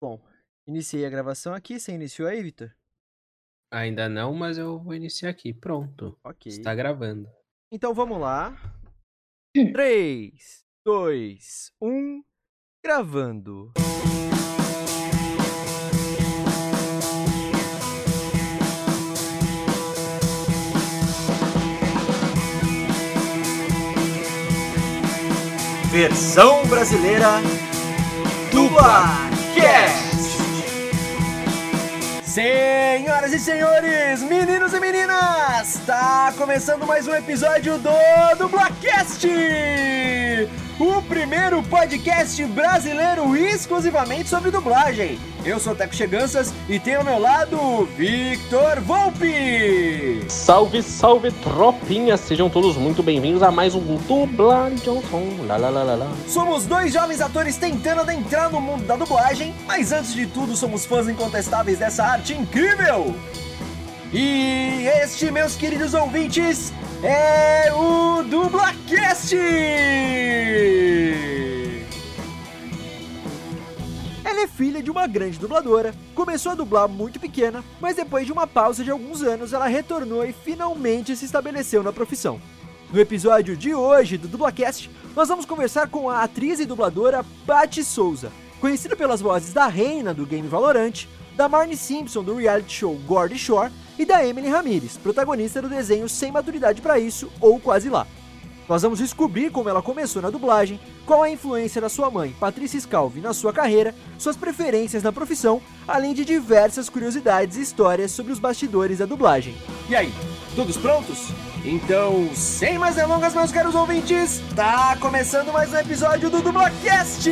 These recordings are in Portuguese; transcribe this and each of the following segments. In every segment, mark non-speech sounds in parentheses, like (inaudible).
Bom, iniciei a gravação aqui. Você iniciou aí, Vitor? Ainda não, mas eu vou iniciar aqui. Pronto. Ok. Está gravando. Então vamos lá. 3, 2, 1. Gravando. Versão brasileira do Barcast. Senhoras e senhores, meninos e meninas, está começando mais um episódio do Dublacast! O primeiro podcast brasileiro exclusivamente sobre dublagem. Eu sou o Teco Cheganças e tenho ao meu lado o Victor Volpe. Salve, salve, tropinha! Sejam todos muito bem-vindos a mais um Dublagem. Lá, lá, lá, lá, lá. Somos dois jovens atores tentando adentrar no mundo da dublagem, mas antes de tudo somos fãs incontestáveis dessa arte incrível. E este, meus queridos ouvintes, é o Dublacast! Ela é filha de uma grande dubladora, começou a dublar muito pequena, mas depois de uma pausa de alguns anos ela retornou e finalmente se estabeleceu na profissão. No episódio de hoje do Dublacast, nós vamos conversar com a atriz e dubladora Patty Souza, conhecida pelas vozes da Reina do game Valorant, da Marnie Simpson do reality show Gordy Shore e da Emily Ramirez, protagonista do desenho Sem Maturidade para Isso ou Quase Lá. Nós vamos descobrir como ela começou na dublagem, qual a influência da sua mãe, Patrícia Scalvi, na sua carreira, suas preferências na profissão, além de diversas curiosidades e histórias sobre os bastidores da dublagem. E aí, todos prontos? Então, sem mais delongas, meus caros ouvintes, tá começando mais um episódio do Dublacast!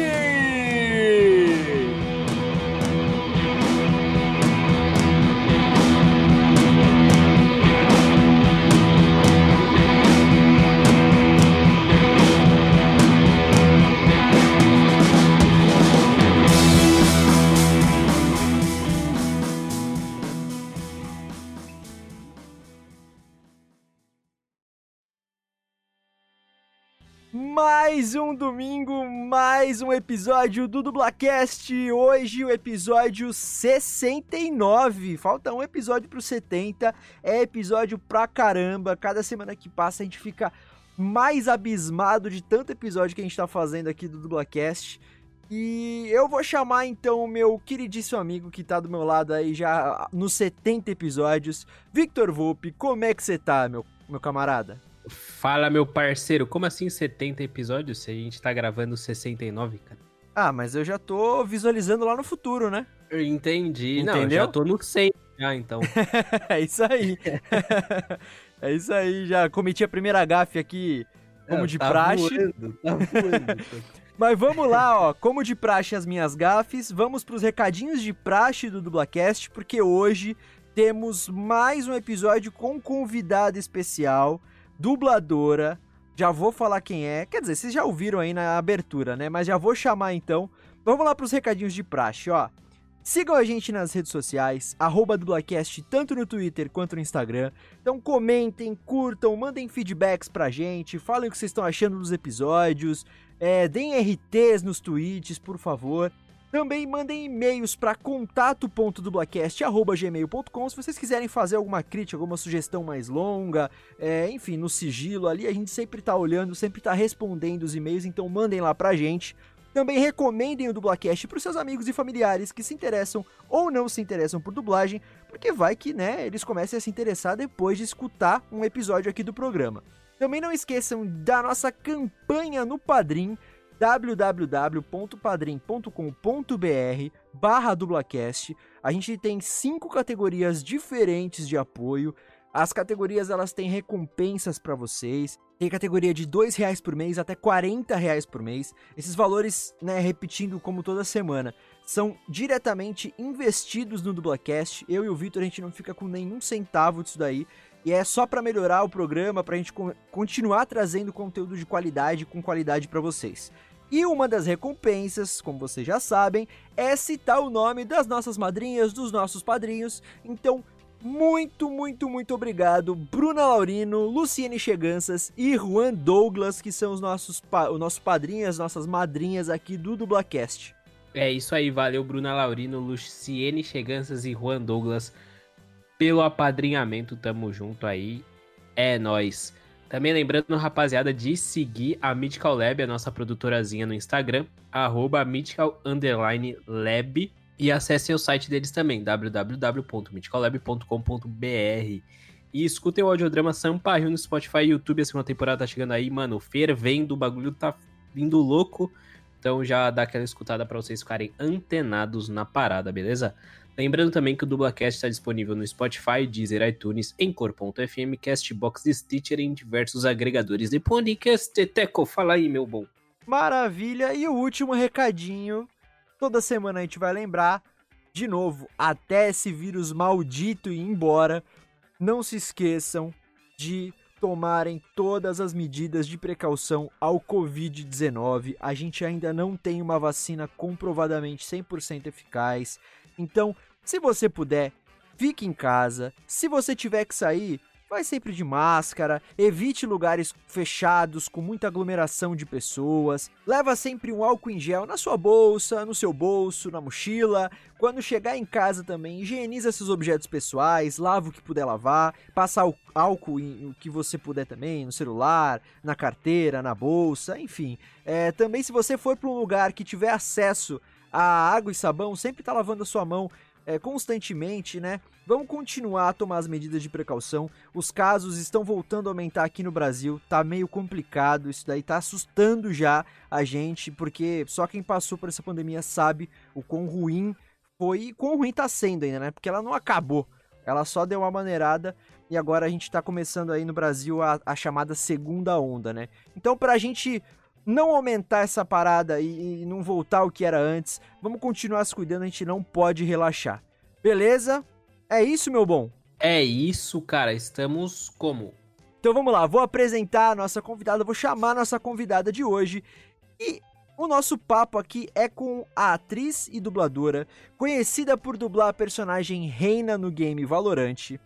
Mais um domingo, mais um episódio do Dublacast. Hoje o episódio 69. Falta um episódio pro 70. É episódio pra caramba. Cada semana que passa a gente fica mais abismado de tanto episódio que a gente tá fazendo aqui do Dublacast. E eu vou chamar então o meu queridíssimo amigo que tá do meu lado aí já nos 70 episódios, Victor Volpe. Como é que você tá, meu, meu camarada? Fala, meu parceiro. Como assim 70 episódios se a gente tá gravando 69, cara? Ah, mas eu já tô visualizando lá no futuro, né? Eu entendi. Não, eu Entendeu? já tô no 100 já, então. (laughs) é isso aí. (laughs) é isso aí, já cometi a primeira gafe aqui, como Ah, de tá praxe. Voando, tá voando. (laughs) Mas vamos lá, ó. Como de praxe as minhas gafes, vamos pros recadinhos de praxe do Dublacast, porque hoje temos mais um episódio com convidada especial, dubladora. Já vou falar quem é. Quer dizer, vocês já ouviram aí na abertura, né? Mas já vou chamar então. Vamos lá pros recadinhos de praxe, ó. Sigam a gente nas redes sociais, arroba Dublacast, tanto no Twitter quanto no Instagram. Então comentem, curtam, mandem feedbacks pra gente, falem o que vocês estão achando dos episódios, é, deem RTs nos tweets, por favor. Também mandem e-mails para contato.dublacast.gmail.com se vocês quiserem fazer alguma crítica, alguma sugestão mais longa, é, enfim, no sigilo ali, a gente sempre tá olhando, sempre tá respondendo os e-mails, então mandem lá pra gente. Também recomendem o Dublacast para os seus amigos e familiares que se interessam ou não se interessam por dublagem, porque vai que, né, eles comecem a se interessar depois de escutar um episódio aqui do programa. Também não esqueçam da nossa campanha no Padrim, www.padrim.com.br barra dublacast. A gente tem cinco categorias diferentes de apoio. As categorias elas têm recompensas para vocês. Tem categoria de R$ reais por mês até R$ reais por mês. Esses valores, né, repetindo como toda semana, são diretamente investidos no Dublacast. Eu e o Vitor a gente não fica com nenhum centavo disso daí. E é só para melhorar o programa, para a gente co- continuar trazendo conteúdo de qualidade com qualidade para vocês. E uma das recompensas, como vocês já sabem, é citar o nome das nossas madrinhas, dos nossos padrinhos. Então, muito, muito, muito obrigado, Bruna Laurino, Luciene Cheganças e Juan Douglas, que são os nossos o nosso padrinho, as nossas madrinhas aqui do Dublacast. É isso aí, valeu Bruna Laurino, Luciene Cheganças e Juan Douglas pelo apadrinhamento, tamo junto aí, é nós. Também lembrando, rapaziada, de seguir a Mythical Lab, a nossa produtorazinha no Instagram, arroba Lab, e acessem o site deles também, www.mythicallab.com.br. E escutem o audiodrama Sampaio no Spotify e YouTube, a segunda temporada tá chegando aí, mano, fervendo, o bagulho tá vindo louco. Então já dá aquela escutada para vocês ficarem antenados na parada, beleza? Lembrando também que o Dublacast está disponível no Spotify, Deezer, iTunes, Encore.fm, Castbox, Stitcher e em diversos agregadores de podcast. Teco, fala aí, meu bom. Maravilha! E o último recadinho, toda semana a gente vai lembrar, de novo, até esse vírus maldito ir embora, não se esqueçam de tomarem todas as medidas de precaução ao Covid-19. A gente ainda não tem uma vacina comprovadamente 100% eficaz. Então, se você puder, fique em casa. Se você tiver que sair, vai sempre de máscara, evite lugares fechados com muita aglomeração de pessoas, leva sempre um álcool em gel na sua bolsa, no seu bolso, na mochila. Quando chegar em casa também, higieniza seus objetos pessoais, lava o que puder lavar, passa álcool em o que você puder também, no celular, na carteira, na bolsa, enfim. É, também se você for para um lugar que tiver acesso a água e sabão, sempre tá lavando a sua mão é, constantemente, né? Vamos continuar a tomar as medidas de precaução. Os casos estão voltando a aumentar aqui no Brasil. Tá meio complicado. Isso daí tá assustando já a gente, porque só quem passou por essa pandemia sabe o quão ruim foi e quão ruim tá sendo ainda, né? Porque ela não acabou. Ela só deu uma maneirada e agora a gente tá começando aí no Brasil a, a chamada segunda onda, né? Então, pra gente não aumentar essa parada e, e não voltar ao que era antes. Vamos continuar se cuidando, a gente não pode relaxar. Beleza? É isso, meu bom? É isso, cara. Estamos como? Então vamos lá, vou apresentar a nossa convidada, vou chamar a nossa convidada de hoje. E o nosso papo aqui é com a atriz e dubladora, conhecida por dublar a personagem Reina no game Valorante,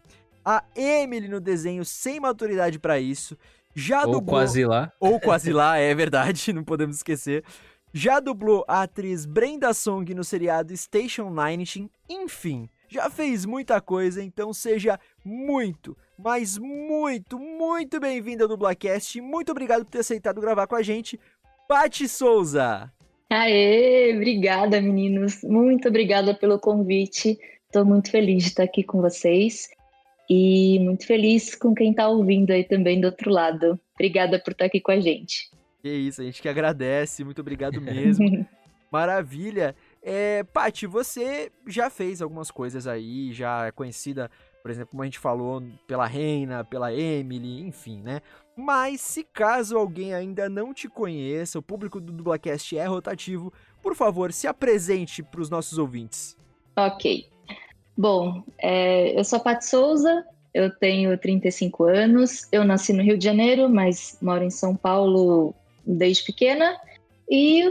a Emily no desenho Sem Maturidade para Isso, já Ou dublou... quase lá. Ou quase lá, é verdade, (laughs) não podemos esquecer. Já dublou a atriz Brenda Song no seriado Station Nine, enfim, já fez muita coisa, então seja muito, mas muito, muito bem-vinda ao Dublacast. Muito obrigado por ter aceitado gravar com a gente, Pati Souza. Aê, obrigada, meninos. Muito obrigada pelo convite. Estou muito feliz de estar aqui com vocês e muito feliz com quem está ouvindo aí também do outro lado. Obrigada por estar aqui com a gente. Que isso, a gente que agradece, muito obrigado mesmo. (laughs) Maravilha. É, Paty, você já fez algumas coisas aí, já é conhecida, por exemplo, como a gente falou, pela Reina, pela Emily, enfim, né? Mas se caso alguém ainda não te conheça, o público do Dublacast é rotativo, por favor, se apresente para os nossos ouvintes. Ok. Bom, é, eu sou a Paty Souza, eu tenho 35 anos, eu nasci no Rio de Janeiro, mas moro em São Paulo desde pequena. E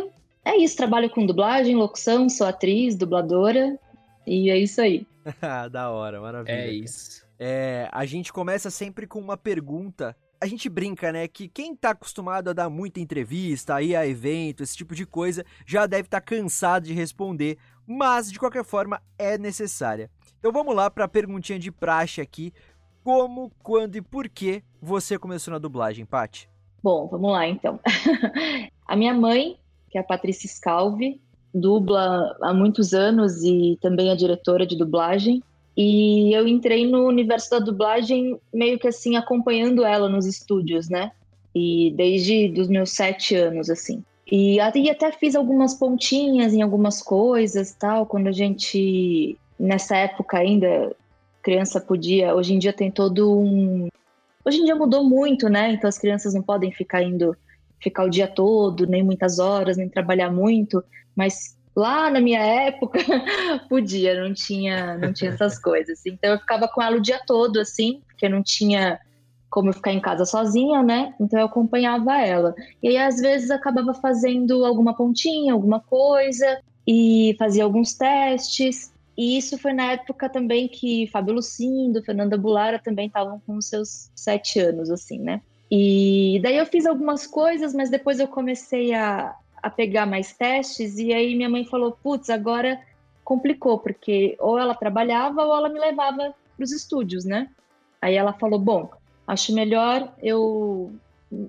é isso, trabalho com dublagem, locução, sou atriz, dubladora, e é isso aí. (laughs) da hora, maravilha. É isso. É, a gente começa sempre com uma pergunta. A gente brinca, né, que quem tá acostumado a dar muita entrevista, a ir a evento, esse tipo de coisa, já deve estar tá cansado de responder, mas de qualquer forma é necessária. Então vamos lá para a perguntinha de praxe aqui. Como, quando e por que você começou na dublagem, Paty? Bom, vamos lá então. (laughs) a minha mãe, que é a Patrícia Scalvi, dubla há muitos anos e também é diretora de dublagem. E eu entrei no universo da dublagem meio que assim, acompanhando ela nos estúdios, né? E desde os meus sete anos, assim. E até fiz algumas pontinhas em algumas coisas, tal, quando a gente nessa época ainda criança podia, hoje em dia tem todo um Hoje em dia mudou muito, né? Então as crianças não podem ficar indo ficar o dia todo, nem muitas horas, nem trabalhar muito, mas lá na minha época (laughs) podia, não tinha, não tinha essas (laughs) coisas. Então eu ficava com ela o dia todo assim, porque não tinha como eu ficar em casa sozinha, né? Então eu acompanhava ela. E aí às vezes acabava fazendo alguma pontinha, alguma coisa e fazia alguns testes. E isso foi na época também que Fábio Lucindo, Fernanda Bulara também estavam com seus sete anos, assim, né? E daí eu fiz algumas coisas, mas depois eu comecei a, a pegar mais testes, e aí minha mãe falou: putz, agora complicou, porque ou ela trabalhava ou ela me levava para os estúdios, né? Aí ela falou: bom, acho melhor eu,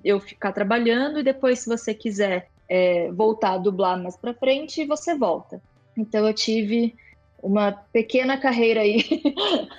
eu ficar trabalhando e depois, se você quiser é, voltar a dublar mais para frente, você volta. Então eu tive uma pequena carreira aí (laughs)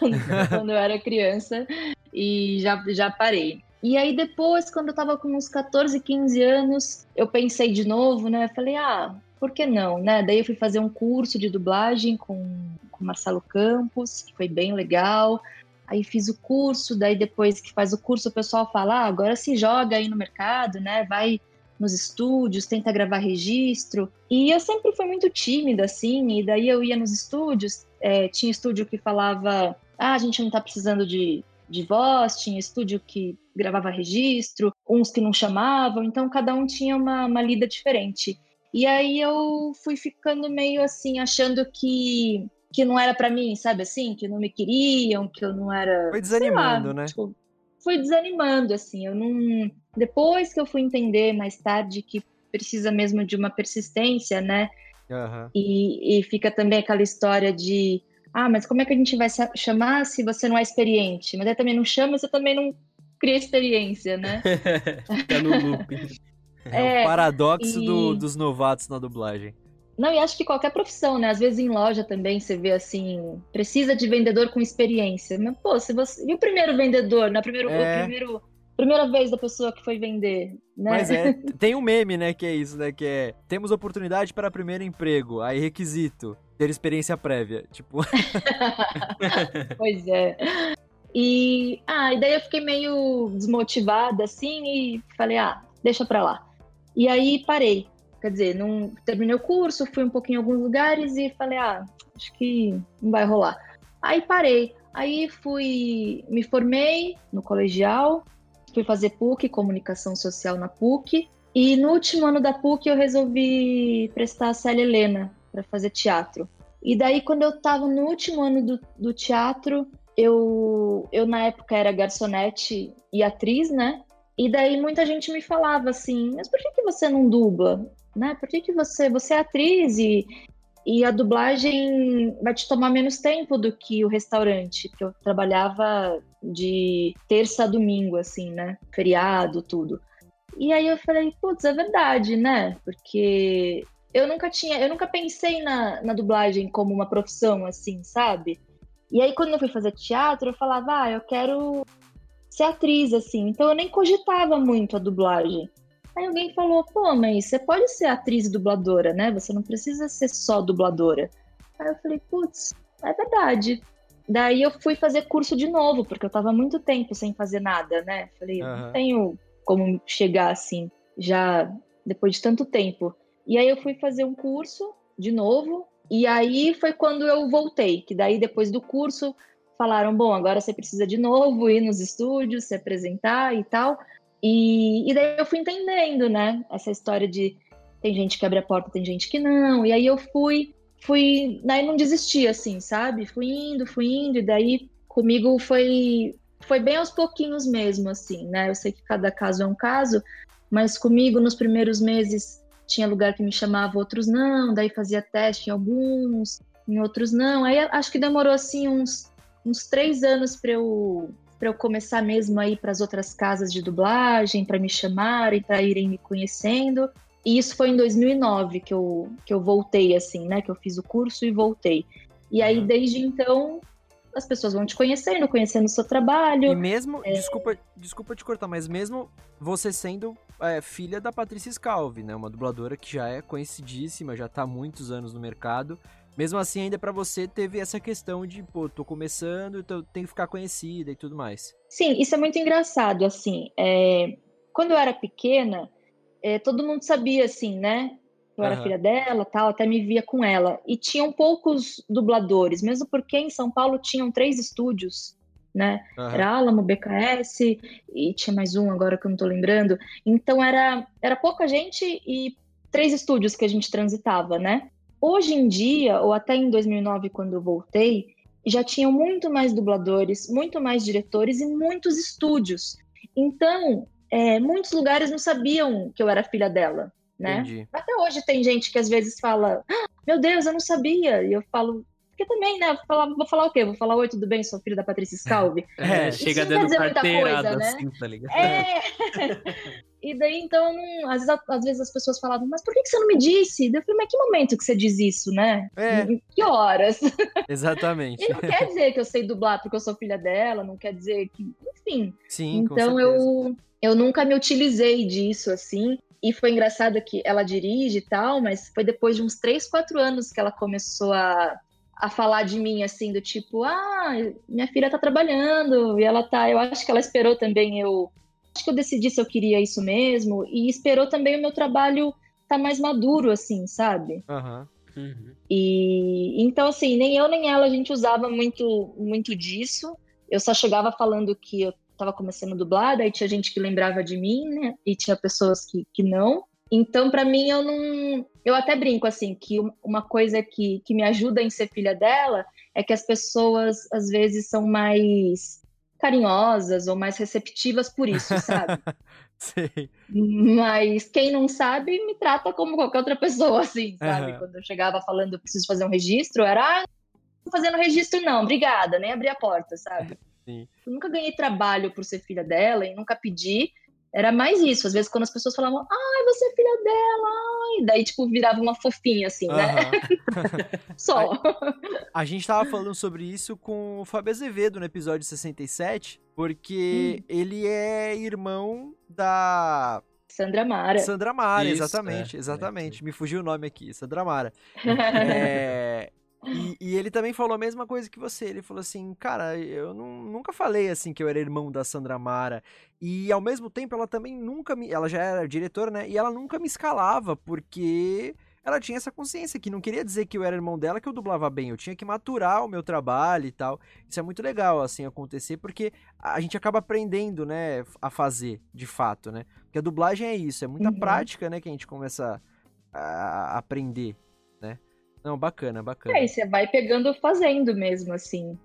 quando eu era criança e já, já parei. E aí depois, quando eu tava com uns 14, 15 anos, eu pensei de novo, né? Falei, ah, por que não, né? Daí eu fui fazer um curso de dublagem com, com Marcelo Campos, que foi bem legal. Aí fiz o curso, daí depois que faz o curso o pessoal fala, ah, agora se joga aí no mercado, né? Vai nos estúdios, tenta gravar registro. E eu sempre fui muito tímida, assim, e daí eu ia nos estúdios, é, tinha estúdio que falava, ah, a gente não tá precisando de, de voz, tinha estúdio que gravava registro, uns que não chamavam, então cada um tinha uma, uma lida diferente. E aí eu fui ficando meio assim, achando que que não era para mim, sabe assim, que não me queriam, que eu não era. Foi desanimando, lá, né? Tipo, foi desanimando, assim. Eu não. Depois que eu fui entender mais tarde que precisa mesmo de uma persistência, né? Uhum. E, e fica também aquela história de ah, mas como é que a gente vai chamar se você não é experiente? Mas aí também não chama, você também não cria experiência, né? (laughs) Fica no loop. É, é o paradoxo e... do, dos novatos na dublagem. Não, e acho que qualquer profissão, né? Às vezes em loja também você vê assim, precisa de vendedor com experiência. Mas, pô, se você. E o primeiro vendedor, né? Primeiro, é... o primeiro. Primeira vez da pessoa que foi vender, né? Mas é, (laughs) tem um meme, né, que é isso, né? Que é temos oportunidade para primeiro emprego, aí requisito, ter experiência prévia. Tipo. (laughs) pois é. E, ah, e daí eu fiquei meio desmotivada, assim, e falei, ah, deixa pra lá. E aí parei. Quer dizer, não terminei o curso, fui um pouquinho em alguns lugares e falei, ah, acho que não vai rolar. Aí parei. Aí fui, me formei no colegial, fui fazer PUC, comunicação social na PUC. E no último ano da PUC eu resolvi prestar a Célia Helena para fazer teatro. E daí, quando eu estava no último ano do, do teatro, eu, eu na época era garçonete e atriz, né? E daí muita gente me falava assim, mas por que, que você não dubla? Né? Por que, que você, você é atriz e, e a dublagem vai te tomar menos tempo do que o restaurante? Porque eu trabalhava de terça a domingo, assim, né? Feriado, tudo. E aí eu falei, putz, é verdade, né? Porque eu nunca tinha, eu nunca pensei na, na dublagem como uma profissão, assim, sabe? E aí quando eu fui fazer teatro, eu falava, ah, eu quero ser atriz, assim. Então eu nem cogitava muito a dublagem. Aí alguém falou, pô, mas você pode ser atriz e dubladora, né? Você não precisa ser só dubladora. Aí eu falei, putz, é verdade. Daí eu fui fazer curso de novo, porque eu tava muito tempo sem fazer nada, né? Falei, uhum. não tenho como chegar assim, já depois de tanto tempo. E aí eu fui fazer um curso de novo, e aí foi quando eu voltei, que daí depois do curso falaram, bom, agora você precisa de novo ir nos estúdios, se apresentar e tal. E, e daí eu fui entendendo, né? Essa história de tem gente que abre a porta, tem gente que não. E aí eu fui, fui, daí não desisti, assim, sabe? Fui indo, fui indo, e daí comigo foi, foi bem aos pouquinhos mesmo, assim, né? Eu sei que cada caso é um caso, mas comigo nos primeiros meses tinha lugar que me chamava, outros não, daí fazia teste em alguns, em outros não. Aí acho que demorou assim uns uns três anos para eu para eu começar mesmo a ir para as outras casas de dublagem, para me chamarem, para irem me conhecendo. E isso foi em 2009 que eu, que eu voltei, assim, né? Que eu fiz o curso e voltei. E aí, uhum. desde então, as pessoas vão te conhecendo, conhecendo o seu trabalho. E mesmo, é... desculpa, desculpa te cortar, mas mesmo você sendo é, filha da Patrícia Scalvi, né? Uma dubladora que já é conhecidíssima, já está há muitos anos no mercado mesmo assim, ainda para você teve essa questão de, pô, tô começando, então tenho que ficar conhecida e tudo mais. Sim, isso é muito engraçado, assim. É... Quando eu era pequena, é, todo mundo sabia, assim, né? Eu era uhum. filha dela, tal, até me via com ela. E tinham poucos dubladores, mesmo porque em São Paulo tinham três estúdios, né? Uhum. Era Alamo, BKS e tinha mais um agora que eu não tô lembrando. Então era, era pouca gente e três estúdios que a gente transitava, né? Hoje em dia, ou até em 2009, quando eu voltei, já tinham muito mais dubladores, muito mais diretores e muitos estúdios. Então, é, muitos lugares não sabiam que eu era filha dela. né? Entendi. Até hoje tem gente que às vezes fala, "Ah, meu Deus, eu não sabia. E eu falo, porque também, né? Vou falar, vou falar o quê? Vou falar, oi, tudo bem? Sou filho da Patrícia Scalvi. É, É, chega dando carteirada coisa, né? assim, tá ligado? É! (laughs) e daí, então, às vezes, às vezes as pessoas falavam, mas por que você não me disse? Eu falei, mas que momento que você diz isso, né? É. Em que horas? (laughs) Exatamente. E não quer dizer que eu sei dublar porque eu sou filha dela, não quer dizer que. Enfim. Sim, então eu, eu nunca me utilizei disso, assim. E foi engraçado que ela dirige e tal, mas foi depois de uns 3, 4 anos que ela começou a, a falar de mim, assim, do tipo, ah, minha filha tá trabalhando, e ela tá. Eu acho que ela esperou também eu. Acho que eu decidi se eu queria isso mesmo, e esperou também o meu trabalho tá mais maduro, assim, sabe? Aham. Uhum. E então, assim, nem eu nem ela a gente usava muito, muito disso. Eu só chegava falando que eu tava começando a dublar, daí tinha gente que lembrava de mim, né? E tinha pessoas que, que não. Então, pra mim, eu não. Eu até brinco, assim, que um- uma coisa que, que me ajuda em ser filha dela é que as pessoas, às vezes, são mais carinhosas ou mais receptivas por isso, sabe? (laughs) Sei. Mas quem não sabe me trata como qualquer outra pessoa, assim, sabe? Aham. Quando eu chegava falando eu preciso fazer um registro, era, ah, não tô fazendo registro, não, obrigada, nem abri a porta, sabe? Sim. Eu nunca ganhei trabalho por ser filha dela e nunca pedi. Era mais isso. Às vezes, quando as pessoas falavam, ai, você é filha dela, ai, daí, tipo, virava uma fofinha, assim, né? Aham. (laughs) Só. A gente tava falando sobre isso com o Fábio Azevedo no episódio 67, porque ele é irmão da Sandra Mara. Sandra Mara, Isso, exatamente, é, exatamente. Me fugiu o nome aqui, Sandra Mara. (laughs) É, e, e ele também falou a mesma coisa que você. Ele falou assim, cara, eu não- nunca falei assim que eu era irmão da Sandra Mara. E ao mesmo tempo ela também nunca me. Ela já era diretora, né? E ela nunca me escalava, porque ela tinha essa consciência que não queria dizer que eu era irmão dela que eu dublava bem. Eu tinha que maturar o meu trabalho e tal. Isso é muito legal, assim, acontecer, porque a gente acaba aprendendo, né, a fazer, de fato, né? Porque a dublagem é isso, é muita Uhum. prática, né, que a gente começa a aprender? Não, bacana, bacana. É, e você vai pegando fazendo mesmo, assim.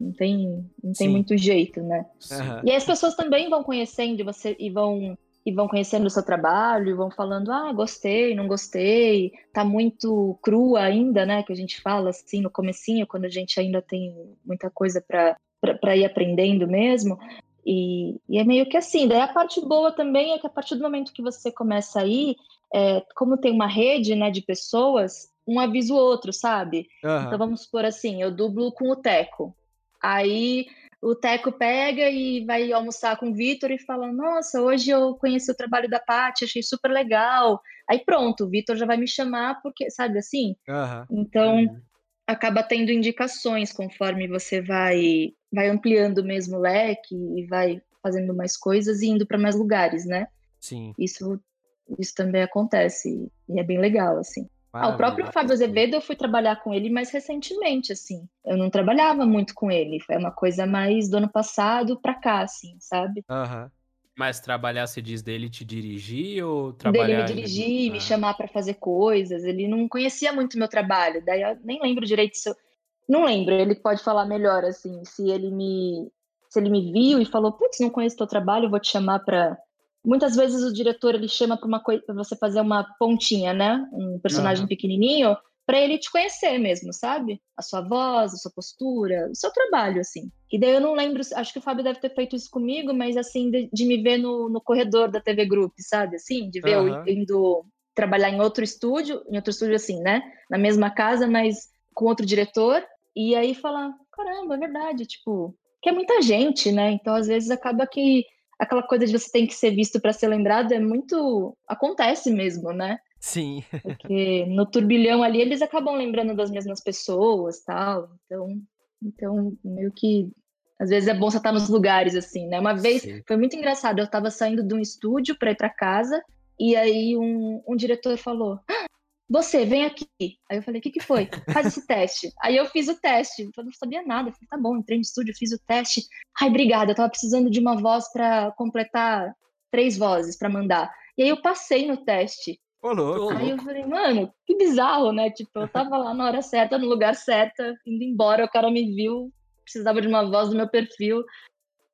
Não tem, não tem Sim. muito jeito, né? Aham. E aí as pessoas também vão conhecendo você e vão e vão conhecendo o seu trabalho, e vão falando, ah, gostei, não gostei, tá muito crua ainda, né? Que a gente fala assim no comecinho, quando a gente ainda tem muita coisa para para ir aprendendo mesmo. E, e é meio que assim. Daí a parte boa também é que a partir do momento que você começa a ir, é, como tem uma rede né, de pessoas, um avisa o outro, sabe? Aham. Então vamos supor assim, eu dublo com o Teco. Aí o Teco pega e vai almoçar com o Vitor e fala: Nossa, hoje eu conheci o trabalho da Paty, achei super legal. Aí pronto, o Vitor já vai me chamar, porque, sabe assim? Aham. Então Uhum. acaba tendo indicações conforme você vai, vai ampliando mesmo o leque e vai fazendo mais coisas e indo para mais lugares, né? Sim. Isso, isso também acontece e é bem legal, assim. Ah, o próprio. Fábio Azevedo eu fui trabalhar com ele mais recentemente, assim. Eu não trabalhava muito com ele, foi uma coisa mais do ano passado pra cá, assim, sabe? Aham. Mas trabalhar, se diz dele te dirigir ou Dele trabalhar... me dirigir, me Ah. chamar pra fazer coisas, ele não conhecia muito meu trabalho, daí eu nem lembro direito se eu... Não lembro, ele pode falar melhor, assim, se ele me... Se ele me viu e falou, putz, não conheço teu trabalho, eu vou te chamar pra... Muitas vezes o diretor, ele chama pra uma coisa, pra você fazer uma pontinha, né? Um personagem Aham. pequenininho, pra ele te conhecer mesmo, sabe? A sua voz, a sua postura, o seu trabalho, assim. E daí eu não lembro, acho que o Fábio deve ter feito isso comigo, mas assim, de, de me ver no, no corredor da TV Group, sabe? Assim, de ver Aham. eu indo trabalhar em outro estúdio, em outro estúdio assim, né? Na mesma casa, mas com outro diretor. E aí falar, caramba, é verdade, tipo, que é muita gente, né? Então às vezes acaba que aquela coisa de você tem que ser visto para ser lembrado é muito acontece mesmo, né? Sim. (laughs) Porque no turbilhão ali eles acabam lembrando das mesmas pessoas, tal. Então, então meio que às vezes é bom você estar nos lugares assim, né? Uma vez Sim. foi muito engraçado, eu tava saindo de um estúdio para ir para casa e aí um, um diretor falou: "Ah, você, vem aqui. Aí eu falei, o que, que foi? Faz esse teste. Aí eu fiz o teste. Eu não sabia nada. Eu falei, tá bom, entrei no estúdio, fiz o teste. Ai, obrigada, eu tava precisando de uma voz para completar três vozes para mandar. E aí eu passei no teste. Ô, louco. Aí eu falei, mano, que bizarro, né? Tipo, eu tava lá na hora certa, no lugar certo, indo embora, o cara me viu, precisava de uma voz do meu perfil.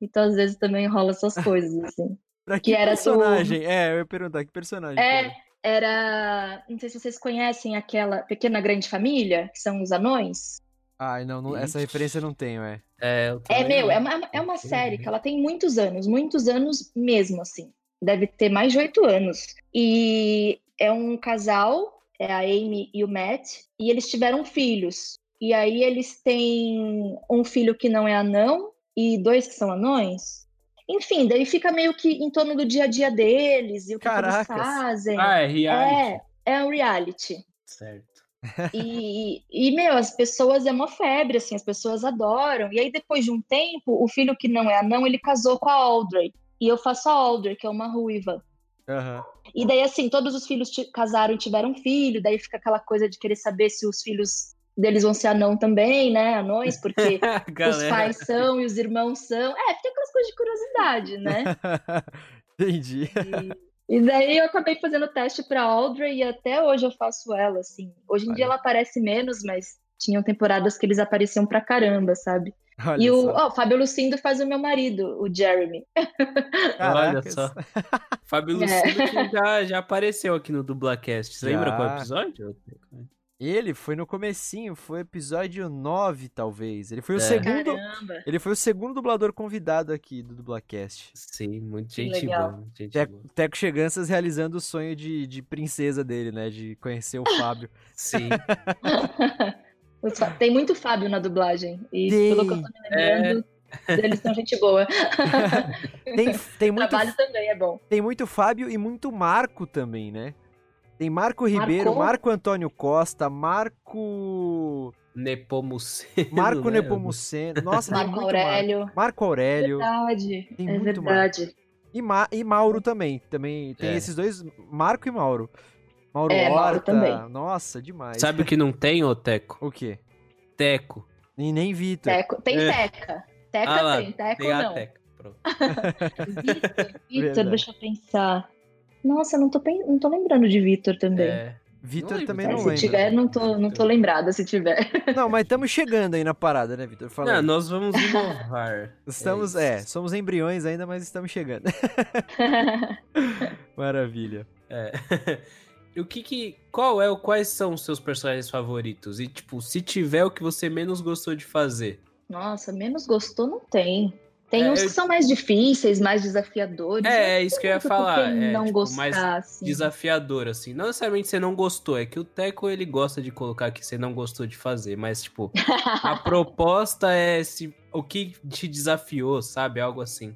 Então, às vezes, também rola essas coisas, assim. Pra que, que era do- personagem? É, eu ia perguntar, que personagem? É, que era? Não sei se vocês conhecem aquela Pequena Grande Família, que são os anões. Ai, não, não- essa referência eu não tenho, é. É, eu É, meu, é uma, é uma série que ela tem muitos anos, muitos anos mesmo, assim. Deve ter mais de oito anos. E é um casal, é a Amy e o Matt, e eles tiveram filhos. E aí eles têm um filho que não é anão e dois que são anões. Enfim, daí fica meio que em torno do dia a dia deles e o que, que eles fazem. Ah, é reality. É, é um reality. Certo. E, e, meu, as pessoas é uma febre, assim, as pessoas adoram. E aí, depois de um tempo, o filho que não é anão, ele casou com a Audrey. E eu faço a Audrey, que é uma ruiva. Aham. E daí, assim, todos os filhos casaram e tiveram um filho, daí fica aquela coisa de querer saber se os filhos deles vão ser anão também, né? Anões, porque (laughs) os pais são e os irmãos são. É, fica aquelas coisas de curiosidade, né? (laughs) Entendi. E, e daí eu acabei fazendo o teste pra Audrey e até hoje eu faço ela, assim. Hoje em dia Olha. ela aparece menos, mas tinham temporadas que eles apareciam pra caramba, sabe? Olha e o, só. ó, o Fábio Lucindo faz o meu marido, o Jeremy. olha só. (laughs) Fábio É. Lucindo que já, já apareceu aqui no Dublacast. Você lembra Já. qual episódio? Ele foi no comecinho, foi episódio 9, talvez. Ele foi o É. segundo. Caramba. Ele foi o segundo dublador convidado aqui do Dublacast. Sim, muito gente legal. boa. muito Gente Teco, boa. Teco Cheganças realizando o sonho de, de princesa dele, né? De conhecer o (laughs) Fábio. Sim. (laughs) Tem muito Fábio na dublagem. E Tem. pelo que eu tô me lembrando, eles são gente boa. (laughs) Tem, tem, O muito, trabalho também é bom. tem muito Fábio e muito Marco também, né? Tem Marco Ribeiro, Marco? Marco Antônio Costa, Marco. Nepomuceno. Marco né? Nepomuceno. Nossa, tem Marco muito Aurélio. Marco. Marco Aurélio. Verdade. Tem é muito verdade. E, Ma- e Mauro também. Também tem É. esses dois, Marco e Mauro. Mauro É, Mauro Horta. também. Nossa, demais. Sabe o que não tem, ô Teco? o quê? Teco. E nem Vitor. Teco. Tem É. Teca. Teca Ah tem, Teco Tem a não. Pronto. (laughs) Vitor, Vitor, Verdade. deixa eu pensar. Nossa, eu não tô, não tô lembrando de Vitor também. É. Vitor também É, não se lembra. tiver, não tô, não tô lembrada se tiver. (laughs) Não, mas estamos chegando aí na parada, né, Vitor? Fala Não, aí. nós vamos inovar. (laughs) Estamos, É é, somos embriões ainda, mas estamos chegando. (laughs) Maravilha. É. E o que que. Qual é o. Quais são os seus personagens favoritos? E, tipo, se tiver o que você menos gostou de fazer. Nossa, menos gostou não tem. Tem É, uns eu- que são mais difíceis, mais desafiadores. É, é isso que eu ia falar. É, não tipo, gostar, mais assim. desafiador, assim. Não necessariamente você não gostou, é que o Teco ele gosta de colocar que você não gostou de fazer, mas, tipo, a (laughs) proposta é se, o que te desafiou, sabe? Algo assim.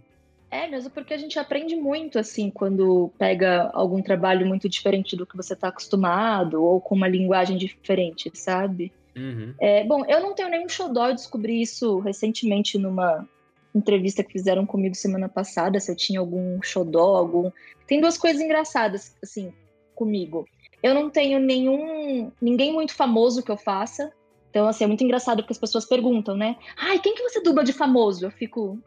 É, mesmo porque a gente aprende muito, assim, quando pega algum trabalho muito diferente do que você tá acostumado, ou com uma linguagem diferente, sabe? Uhum. É, bom, eu não tenho nenhum xodó, eu descobri isso recentemente numa entrevista que fizeram comigo semana passada, se eu tinha algum xodó, algum... Tem duas coisas engraçadas, assim, comigo. Eu não tenho nenhum... ninguém muito famoso que eu faça, então, assim, é muito engraçado porque as pessoas perguntam, né? Ai, quem que você dubla de famoso? Eu fico...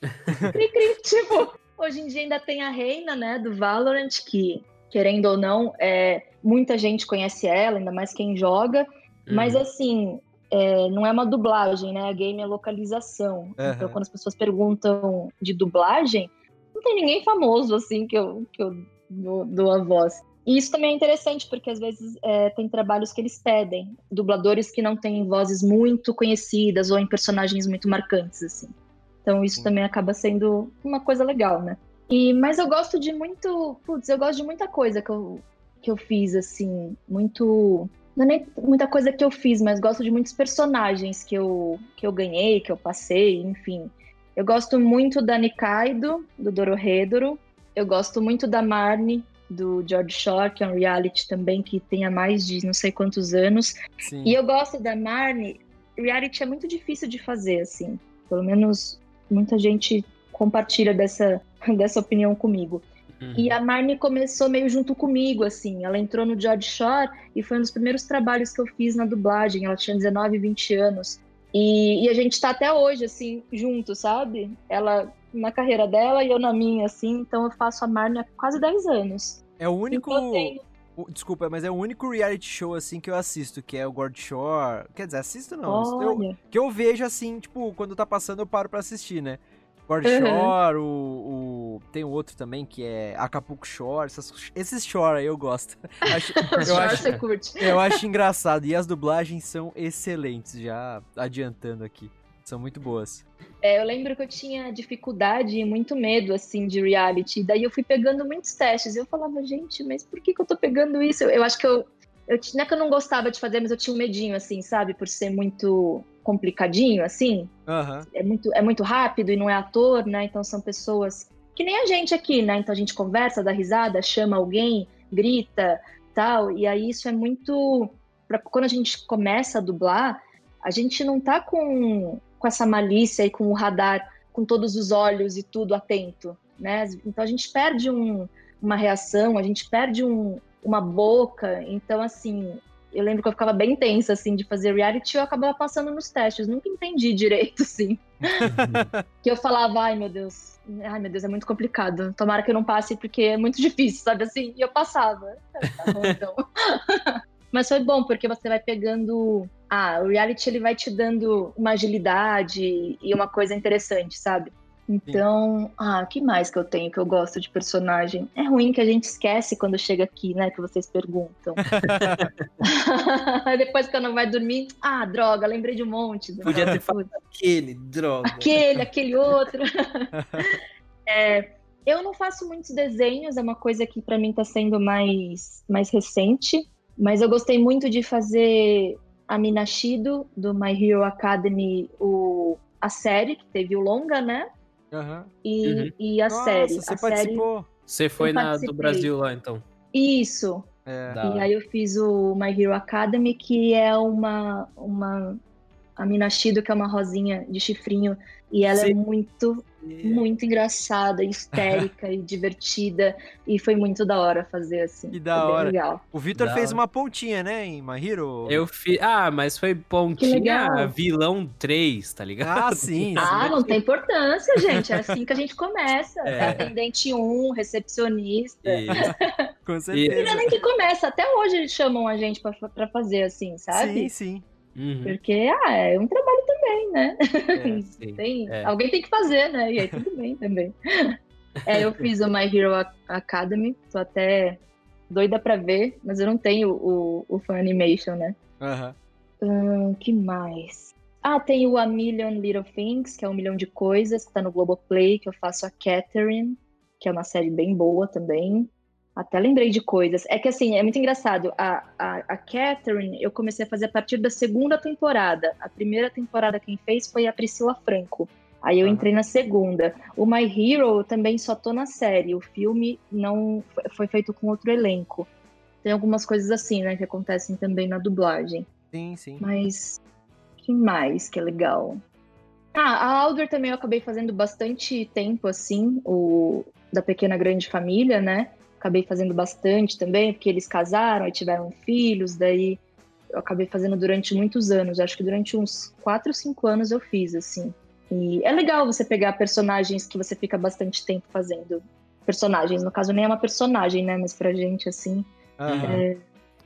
(laughs) cri, cri, tipo, hoje em dia ainda tem a Reina, né, do Valorant, que, querendo ou não, é, muita gente conhece ela, ainda mais quem joga, mas Uhum. assim, é, não é uma dublagem, né? A game é localização. Aham. Então, quando as pessoas perguntam de dublagem, não tem ninguém famoso assim que eu, que eu dou, dou a voz. E isso também é interessante, porque às vezes é, tem trabalhos que eles pedem, dubladores que não têm vozes muito conhecidas ou em personagens muito marcantes, assim. Então isso Sim. também acaba sendo uma coisa legal, né? E, mas eu gosto de muito. Putz, eu gosto de muita coisa que eu, que eu fiz, assim. Muito. Não é nem muita coisa que eu fiz, mas gosto de muitos personagens que eu, que eu ganhei, que eu passei, enfim. Eu gosto muito da Nikaido, do Dorohedoro. Eu gosto muito da Marnie, do George Shore, que é um reality também que tem há mais de não sei quantos anos. Sim. E eu gosto da Marnie. Reality é muito difícil de fazer, assim. Pelo menos muita gente compartilha dessa, (laughs) dessa opinião comigo. Uhum. E a Marnie começou meio junto comigo, assim. Ela entrou no George Shore e foi um dos primeiros trabalhos que eu fiz na dublagem. Ela tinha 19, 20 anos. E, e a gente tá até hoje, assim, junto, sabe? Ela na carreira dela e eu na minha, assim. Então eu faço a Marnie há quase 10 anos. É o único. Então tenho- Desculpa, mas é o único reality show assim que eu assisto, que é o Gord Shore. Quer dizer, assisto não. eu- que eu vejo assim, tipo, quando tá passando eu paro pra assistir, né? Gord Uhum. Shore, o, o tem outro também que é Acapulco Shore. Essas, esses Shore aí eu gosto. (laughs) Acho- (laughs) eu, acho, você curte. eu acho engraçado. E as dublagens são excelentes, já adiantando aqui. São muito boas. É, eu lembro que eu tinha dificuldade e muito medo, assim, de reality. Daí eu fui pegando muitos testes. E eu falava, gente, mas por que, que eu tô pegando isso? Eu, eu acho que eu, eu. Não é que eu não gostava de fazer, mas eu tinha um medinho, assim, sabe? Por ser muito complicadinho, assim. Aham. É muito, é muito rápido e não é ator, né? Então são pessoas que nem a gente aqui, né? Então a gente conversa, dá risada, chama alguém, grita, tal. E aí isso é muito. Pra, quando a gente começa a dublar, a gente não tá com, com essa malícia e com o radar, com todos os olhos e tudo atento, né? Então a gente perde um- uma reação, a gente perde um- uma boca. Então, assim, eu lembro que eu ficava bem tensa, assim, de fazer reality e eu acabava passando nos testes. Nunca entendi direito, assim. (laughs) que eu falava, ai meu Deus, ai meu Deus, é muito complicado. Tomara que eu não passe porque é muito difícil, sabe assim? E eu passava. Tá bom, então. (laughs) Mas foi bom, porque você vai pegando. Ah, o reality ele vai te dando uma agilidade e uma coisa interessante, sabe? Então, ah, que mais que eu tenho que eu gosto de personagem? É ruim que a gente esquece quando chega aqui, né? Que vocês perguntam. (laughs) (laughs) Depois quando vai dormir, ah, droga, lembrei de um monte. Podia ter falado aquele, droga. aquele, aquele outro. (laughs) É, eu não faço muitos desenhos, é uma coisa que pra mim tá sendo mais, mais recente, mas eu gostei muito de fazer a Minashido do My Hero Academy, o, a série, que teve o longa, né? Aham. E, Uhum. e a Nossa, série. você a série. participou. Você foi Eu na do. Brasil lá, então. Isso. É. E aí eu fiz o My Hero Academy, que é uma, uma a Minashido, que é uma rosinha de chifrinho, e ela é Sim. muito, muito engraçada, histérica e divertida, e foi muito da hora fazer assim. Que da hora. legal. O Vitor Da fez hora. uma pontinha, né, em My Hero? Eu fiz. Ah, mas foi Que pontinha legal. vilão 3, tá ligado? Ah, sim. (laughs) Ah, sim. não tem importância, gente. É assim que a gente começa. É. É. Atendente 1, recepcionista. Isso. (laughs) Com Não é certeza. nem que começa, até hoje eles chamam a gente pra, pra fazer assim, sabe? Sim, sim. Uhum. Porque, ah, é um trabalho também, né? É. (laughs) Sim. Tem, É. Alguém tem que fazer, né? E aí tudo bem também. É, eu (laughs) fiz o My Hero Academy, tô até doida pra ver, mas eu não tenho o, o Fan Animation, né? Aham. Hum, que mais? Ah, tem o A Million Little Things, que é um milhão de coisas, que tá no Globoplay, que eu faço a Catherine, que é uma série bem boa também. Até lembrei de coisas. É que assim, é muito engraçado. A, a, a Catherine eu comecei a fazer a partir da segunda temporada. A primeira temporada quem fez foi a Priscila Franco. Aí eu Aham. entrei na segunda. O My Hero eu também só tô na série. O filme não foi- foi feito com outro elenco. Tem algumas coisas assim, né, que acontecem também na dublagem. Sim, sim. Mas que mais que é legal? Ah, a Alder também eu acabei fazendo bastante tempo, assim, o da Pequena Grande Família, né? Acabei fazendo bastante também, porque eles casaram e tiveram filhos, daí eu acabei fazendo durante muitos anos. Acho que durante uns 4 ou 5 anos eu fiz, assim. E é legal você pegar personagens que você fica bastante tempo fazendo. Personagens, no caso nem é uma personagem, né? Mas pra gente, assim. Aham.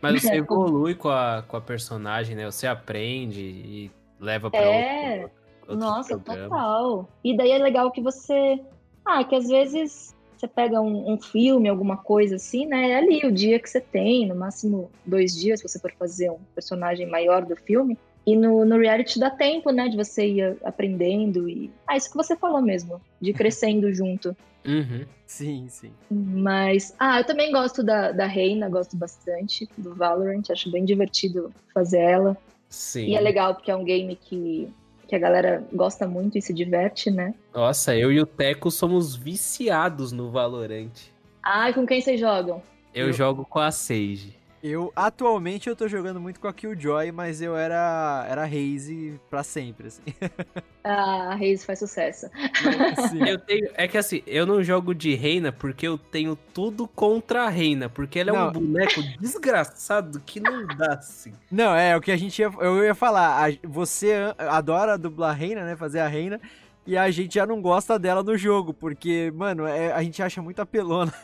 Mas (laughs) você É, evolui com a, com a personagem, né? Você aprende e leva pra É. outro, outro Nossa, programa. total. E daí é legal que você. Ah, que às vezes você pega um, um filme, alguma coisa assim, né? É ali o dia que você tem, no máximo dois dias, se você for fazer um personagem maior do filme. E no, no reality dá tempo, né? De você ir aprendendo e. Ah, isso que você falou mesmo, de crescendo (laughs) junto. Uhum. Sim, sim. Mas. Ah, eu também gosto da, da Reina, gosto bastante do Valorant, acho bem divertido fazer ela. Sim. E é legal porque é um game que, que a galera gosta muito e se diverte, né? Nossa, eu e o Teco somos viciados no Valorant. Ah, e com quem vocês jogam? Eu, Eu- jogo com a Sage. Eu, atualmente, eu tô jogando muito com a Killjoy, mas eu era, era Raze pra sempre, assim. (laughs) Ah, a Reis faz sucesso. Eu tenho, é que assim, eu não jogo de Reina porque eu tenho tudo contra a Reina, porque ela é Não. um boneco desgraçado que não dá assim. Não, é, o que a gente ia, eu ia falar, a- você adora dublar a Reina, né, fazer a Reina, e a gente já não gosta dela no jogo, porque, mano, é- a gente acha muito apelona. (laughs)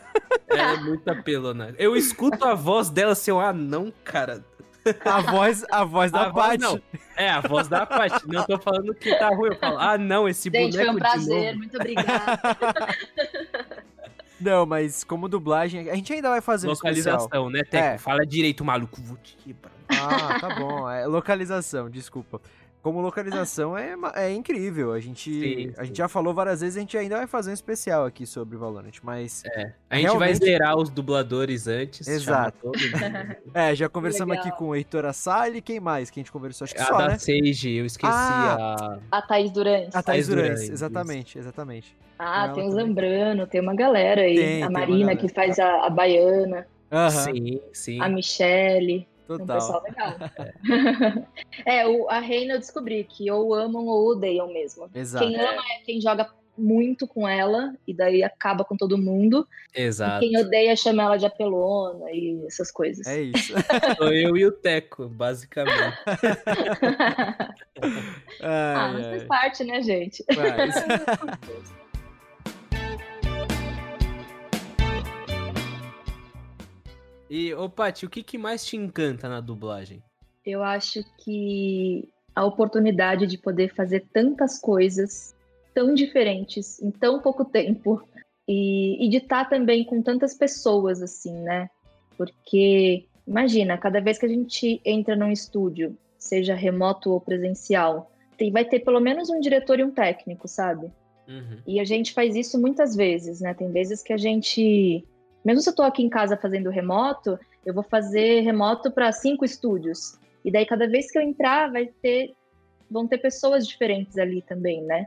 É muito apelona. Eu escuto a voz dela assim, eu, ah não, cara. A voz, a voz da A Paty. não. É, a voz da Paty. Não tô falando que tá ruim. Eu falo, ah não, esse Gente, foi boneco um de prazer. novo. Muito obrigada. (laughs) Não, mas como dublagem, a gente ainda vai fazer um especial. Localização, né, Teco? É. Fala direito, maluco. Vou te quebrar. Ah, tá bom. É localização, desculpa. Como localização é, é incrível. A gente, Sim, a sim. gente já falou várias vezes, a gente ainda vai fazer um especial aqui sobre Valorant, mas A gente vai Realmente- zerar os dubladores antes. Exato. chama todo mundo. (laughs) é, já conversamos Legal. aqui com o Heitor Assali, quem mais que a gente conversou? Acho que A só, da né? Sage, eu esqueci Ah, a. A Thaís Durante. A Thaís Durante, exatamente, exatamente. Ah, ela tem o também. Zambrano, tem uma galera aí. Tem, a Marina, que faz a, a Baiana, Sim, sim. a Michelle. É um total. pessoal legal. (laughs) é, o, a Reina eu descobri que ou amam ou odeiam mesmo. Exato. Quem ama é quem joga muito com ela, e daí acaba com todo mundo. Exato. E quem odeia chama ela de apelona e essas coisas. É isso. (laughs) Sou eu e o Teco, basicamente. (laughs) ah, Ai, mas faz ai. parte, né, gente? Mas- E, ô Paty, o que, que mais te encanta na dublagem? Eu acho que a oportunidade de poder fazer tantas coisas tão diferentes em tão pouco tempo e, e de estar também com tantas pessoas assim, né? Porque imagina, cada vez que a gente entra num estúdio, seja remoto ou presencial, tem, vai ter pelo menos um diretor e um técnico, sabe? Uhum. E a gente faz isso muitas vezes, né? Tem vezes que a gente, mesmo se eu tô aqui em casa fazendo remoto, eu vou fazer remoto para cinco estúdios. E daí cada vez que eu entrar, vai ter vão ter pessoas diferentes ali também, né?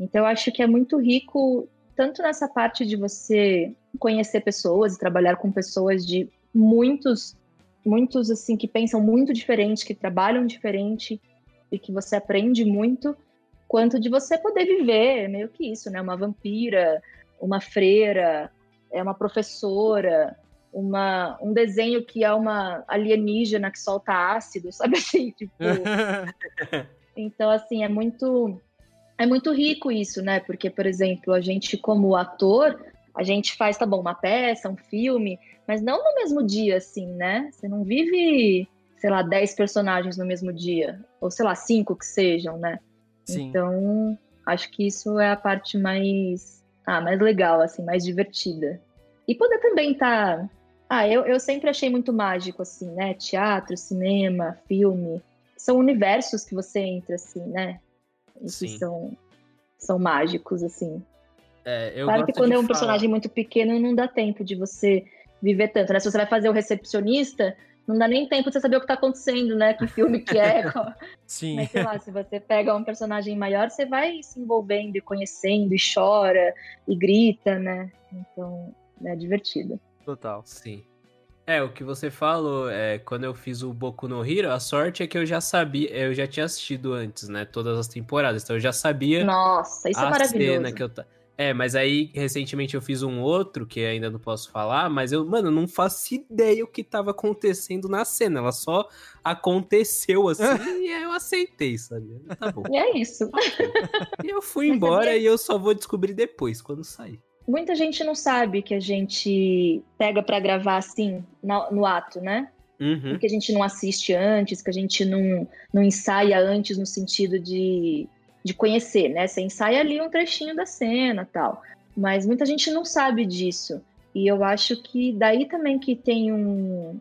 Então eu acho que é muito rico tanto nessa parte de você conhecer pessoas e trabalhar com pessoas de muitos muitos assim que pensam muito diferente, que trabalham diferente e que você aprende muito, quanto de você poder viver, meio que isso, né? Uma vampira, uma freira, é uma professora, uma, um desenho que é uma alienígena que solta ácido, (laughs) sabe assim? Tipo, (laughs) então, assim, é muito. É muito rico isso, né? Porque, por exemplo, a gente, como ator, a gente faz, tá bom, uma peça, um filme, mas não no mesmo dia, assim, né? Você não vive, sei lá, 10 personagens no mesmo dia. Ou, sei lá, cinco que sejam, né? Sim. Então, acho que isso é a parte mais, ah, mais legal, assim, mais divertida. E poder também estar. Ah, eu, eu sempre achei muito mágico, assim, né? Teatro, cinema, filme. São universos que você entra, assim, né? E que Sim. são, são mágicos, assim. É, eu claro que quando é um falar- personagem muito pequeno, não dá tempo de você viver tanto, né? Se você vai fazer o recepcionista, não dá nem tempo de você saber o que tá acontecendo, né? Que filme que é, (laughs) Sim. mas sei lá, se você pega um personagem maior, você vai se envolvendo e conhecendo, e chora, e grita, né? Então, é divertido. Total. Sim. É, o que você falou, é, quando eu fiz o Boku no Hero, a sorte é que eu já sabia, eu já tinha assistido antes, né, todas as temporadas, então eu já sabia Nossa, isso é maravilhoso. cena que eu ta- É, mas aí recentemente eu fiz um outro que ainda não posso falar, mas eu, mano, não faço ideia o que tava acontecendo na cena, ela só aconteceu assim (laughs) e aí eu aceitei, sabe? Tá bom. E é isso. E eu fui (laughs) Mas embora e eu só vou descobrir depois, quando sair. Muita gente não sabe que a gente pega pra gravar assim, na- no ato, né? Uhum. que a gente não assiste antes, que a gente não, não ensaia antes no sentido de, de conhecer, né? Você ensaia ali um trechinho da cena tal. Mas muita gente não sabe disso. E eu acho que daí também que tem um,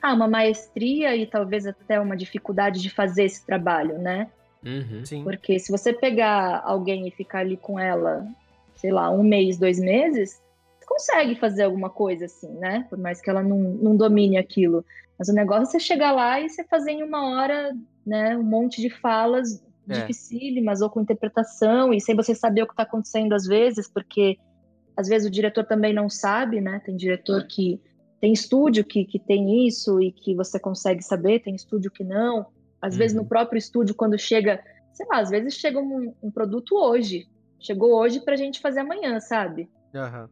ah, uma maestria e talvez até uma dificuldade de fazer esse trabalho, né? Uhum. Sim. Porque se você pegar alguém e ficar ali com ela, sei lá, um mês, dois meses, você consegue fazer alguma coisa assim, né? Por mais que ela não, não domine aquilo. Mas o negócio é você chegar lá e você fazer em uma hora, né, um monte de falas É. dificílimas ou com interpretação e sem você saber o que está acontecendo às vezes, porque às vezes o diretor também não sabe, né? Tem diretor que tem estúdio que, que tem isso e que você consegue saber, tem estúdio que não. Às vezes Uhum. no próprio estúdio, quando chega, sei lá, às vezes chega um, um produto hoje. Chegou hoje pra gente fazer amanhã, sabe? Aham.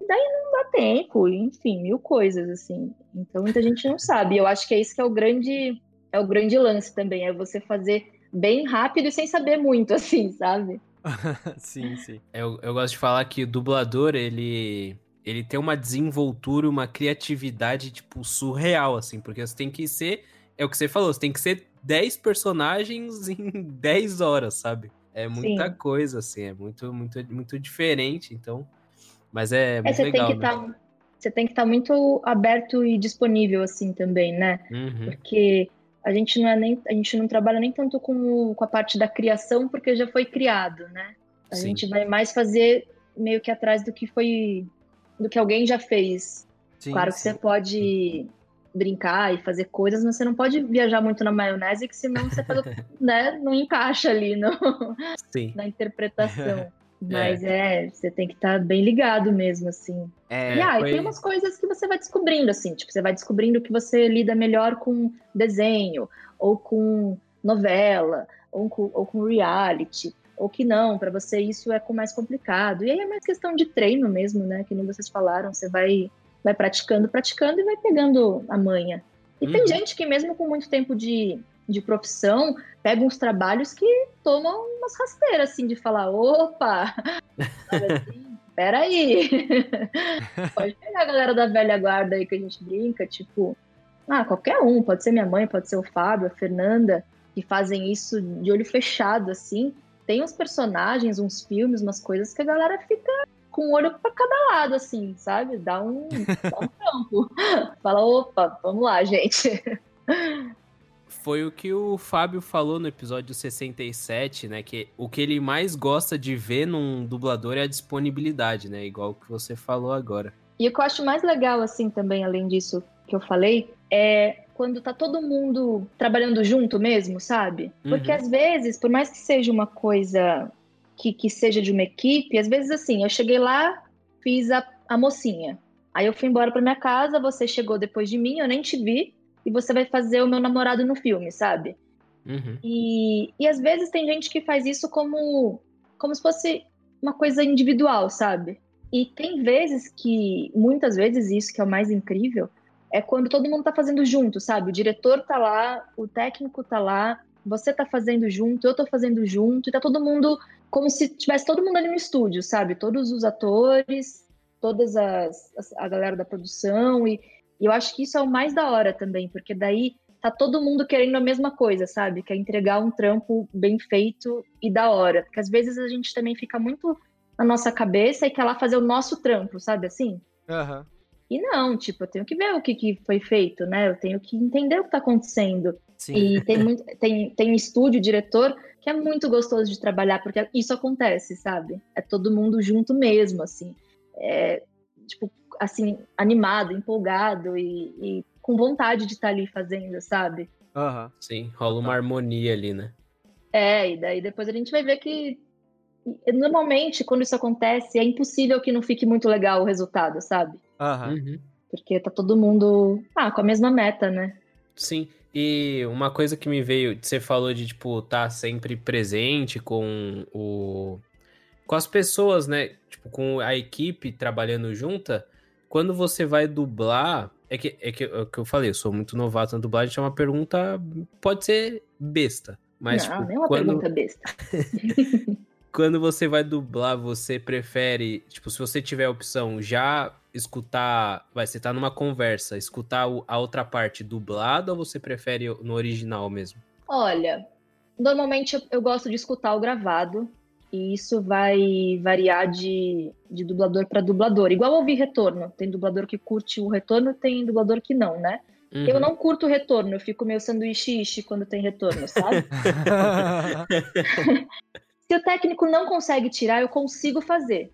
Não dá tempo, enfim, mil coisas, assim. Então muita gente não sabe. E eu acho que é isso que é o grande, é o grande lance também, é você fazer bem rápido e sem saber muito, (laughs) assim, sabe? (laughs) sim, sim. Eu, eu gosto de falar que o dublador, ele, ele tem uma desenvoltura, uma criatividade, tipo, surreal, assim, porque você tem que ser, é o que você falou, você tem que ser 10 personagens (laughs) em 10 horas, sabe? É muita Sim. coisa, assim, é muito, muito, muito diferente, então... Mas é É, muito você legal, tem que né? estar. Você tem que estar muito aberto e disponível assim também, né? Uhum. Porque a gente não é nem a gente não trabalha nem tanto com, o- com a parte da criação porque já foi criado, né? A Sim. gente vai mais fazer meio que atrás do que foi do que alguém já fez. Sim, claro que sim. você pode brincar e fazer coisas, mas você não pode viajar muito na maionese, que senão você faz, (laughs) né, não encaixa ali no, na interpretação. (laughs) Mas é, você tem que estar bem ligado mesmo, assim. É, e aí foi- tem umas coisas que você vai descobrindo, assim, tipo, você vai descobrindo que você lida melhor com desenho, ou com novela, ou com, ou com reality, ou que não, pra você isso é com mais complicado. E aí é mais questão de treino mesmo, né? Que nem vocês falaram, você vai, vai praticando, praticando e vai pegando a manha. E tem Uhum. gente que mesmo com muito tempo de, de profissão, pega uns trabalhos que tomam umas rasteiras, assim, de falar, opa, (laughs) assim, peraí. (laughs) pode pegar a galera da velha guarda aí que a gente brinca, tipo, ah, qualquer um, pode ser minha mãe, pode ser o Fábio, a Fernanda, que fazem isso de olho fechado, assim. Tem uns personagens, uns filmes, umas coisas que a galera fica com o olho pra cada lado, assim, sabe? Dá um, dá um (laughs) campo. Fala, opa, vamos lá, gente. Foi o que o Fábio falou no episódio 67, né? Que o que ele mais gosta de ver num dublador é a disponibilidade, né? Igual o que você falou agora. E o que eu acho mais legal, assim, também, além disso que eu falei, é quando tá todo mundo trabalhando junto mesmo, sabe? Porque Uhum. às vezes, por mais que seja uma coisa que, que seja de uma equipe, às vezes assim, eu cheguei lá, fiz a, a mocinha. Aí eu fui embora pra minha casa, você chegou depois de mim, eu nem te vi, e você vai fazer o meu namorado no filme, sabe? Uhum. E, e às vezes tem gente que faz isso como, como se fosse uma coisa individual, sabe? E tem vezes que, muitas vezes, isso que é o mais incrível, é quando todo mundo tá fazendo junto, sabe? O diretor tá lá, o técnico tá lá, você tá fazendo junto, eu tô fazendo junto, e tá todo mundo como se tivesse todo mundo ali no estúdio, sabe? Todos os atores, todas as, a galera da produção, e, e eu acho que isso é o mais da hora também, porque daí tá todo mundo querendo a mesma coisa, sabe? Quer entregar um trampo bem feito e da hora. Porque às vezes a gente também fica muito na nossa cabeça e quer lá fazer o nosso trampo, sabe assim? Aham. E não, tipo, eu tenho que ver o que, que foi feito, né? Eu tenho que entender o que tá acontecendo. Sim. E tem (laughs) muito, tem, tem estúdio, diretor, que é muito gostoso de trabalhar, porque isso acontece, sabe? É todo mundo junto mesmo, assim. É, tipo, assim, animado, empolgado e, e com vontade de estar ali fazendo, sabe? Aham. Sim, rola uma harmonia ali, né? É, e daí depois a gente vai ver que normalmente quando isso acontece é impossível que não fique muito legal o resultado, sabe? Aham. Uhum. Porque tá todo mundo ah, com a mesma meta, né? Sim, e uma coisa que me veio, você falou de, tipo, estar sempre presente com o... Com as pessoas, né? Tipo, com a equipe trabalhando junta. Quando você vai dublar... É que, é que, é que eu falei, eu sou muito novato na dublagem, é uma pergunta... Pode ser besta, mas, não, tipo, nem uma quando... pergunta besta. (laughs) quando você vai dublar, você prefere, tipo, se você tiver a opção, já escutar, vai, você tá numa conversa, escutar a outra parte dublada ou você prefere no original mesmo? Olha, normalmente eu gosto de escutar o gravado, e isso vai variar de, de dublador para dublador. Igual ouvir retorno. Tem dublador que curte o retorno, tem dublador que não, né? Uhum. Eu não curto o retorno, eu fico meio sanduíche quando tem retorno, sabe? (laughs) (laughs) Se o técnico não consegue tirar, eu consigo fazer.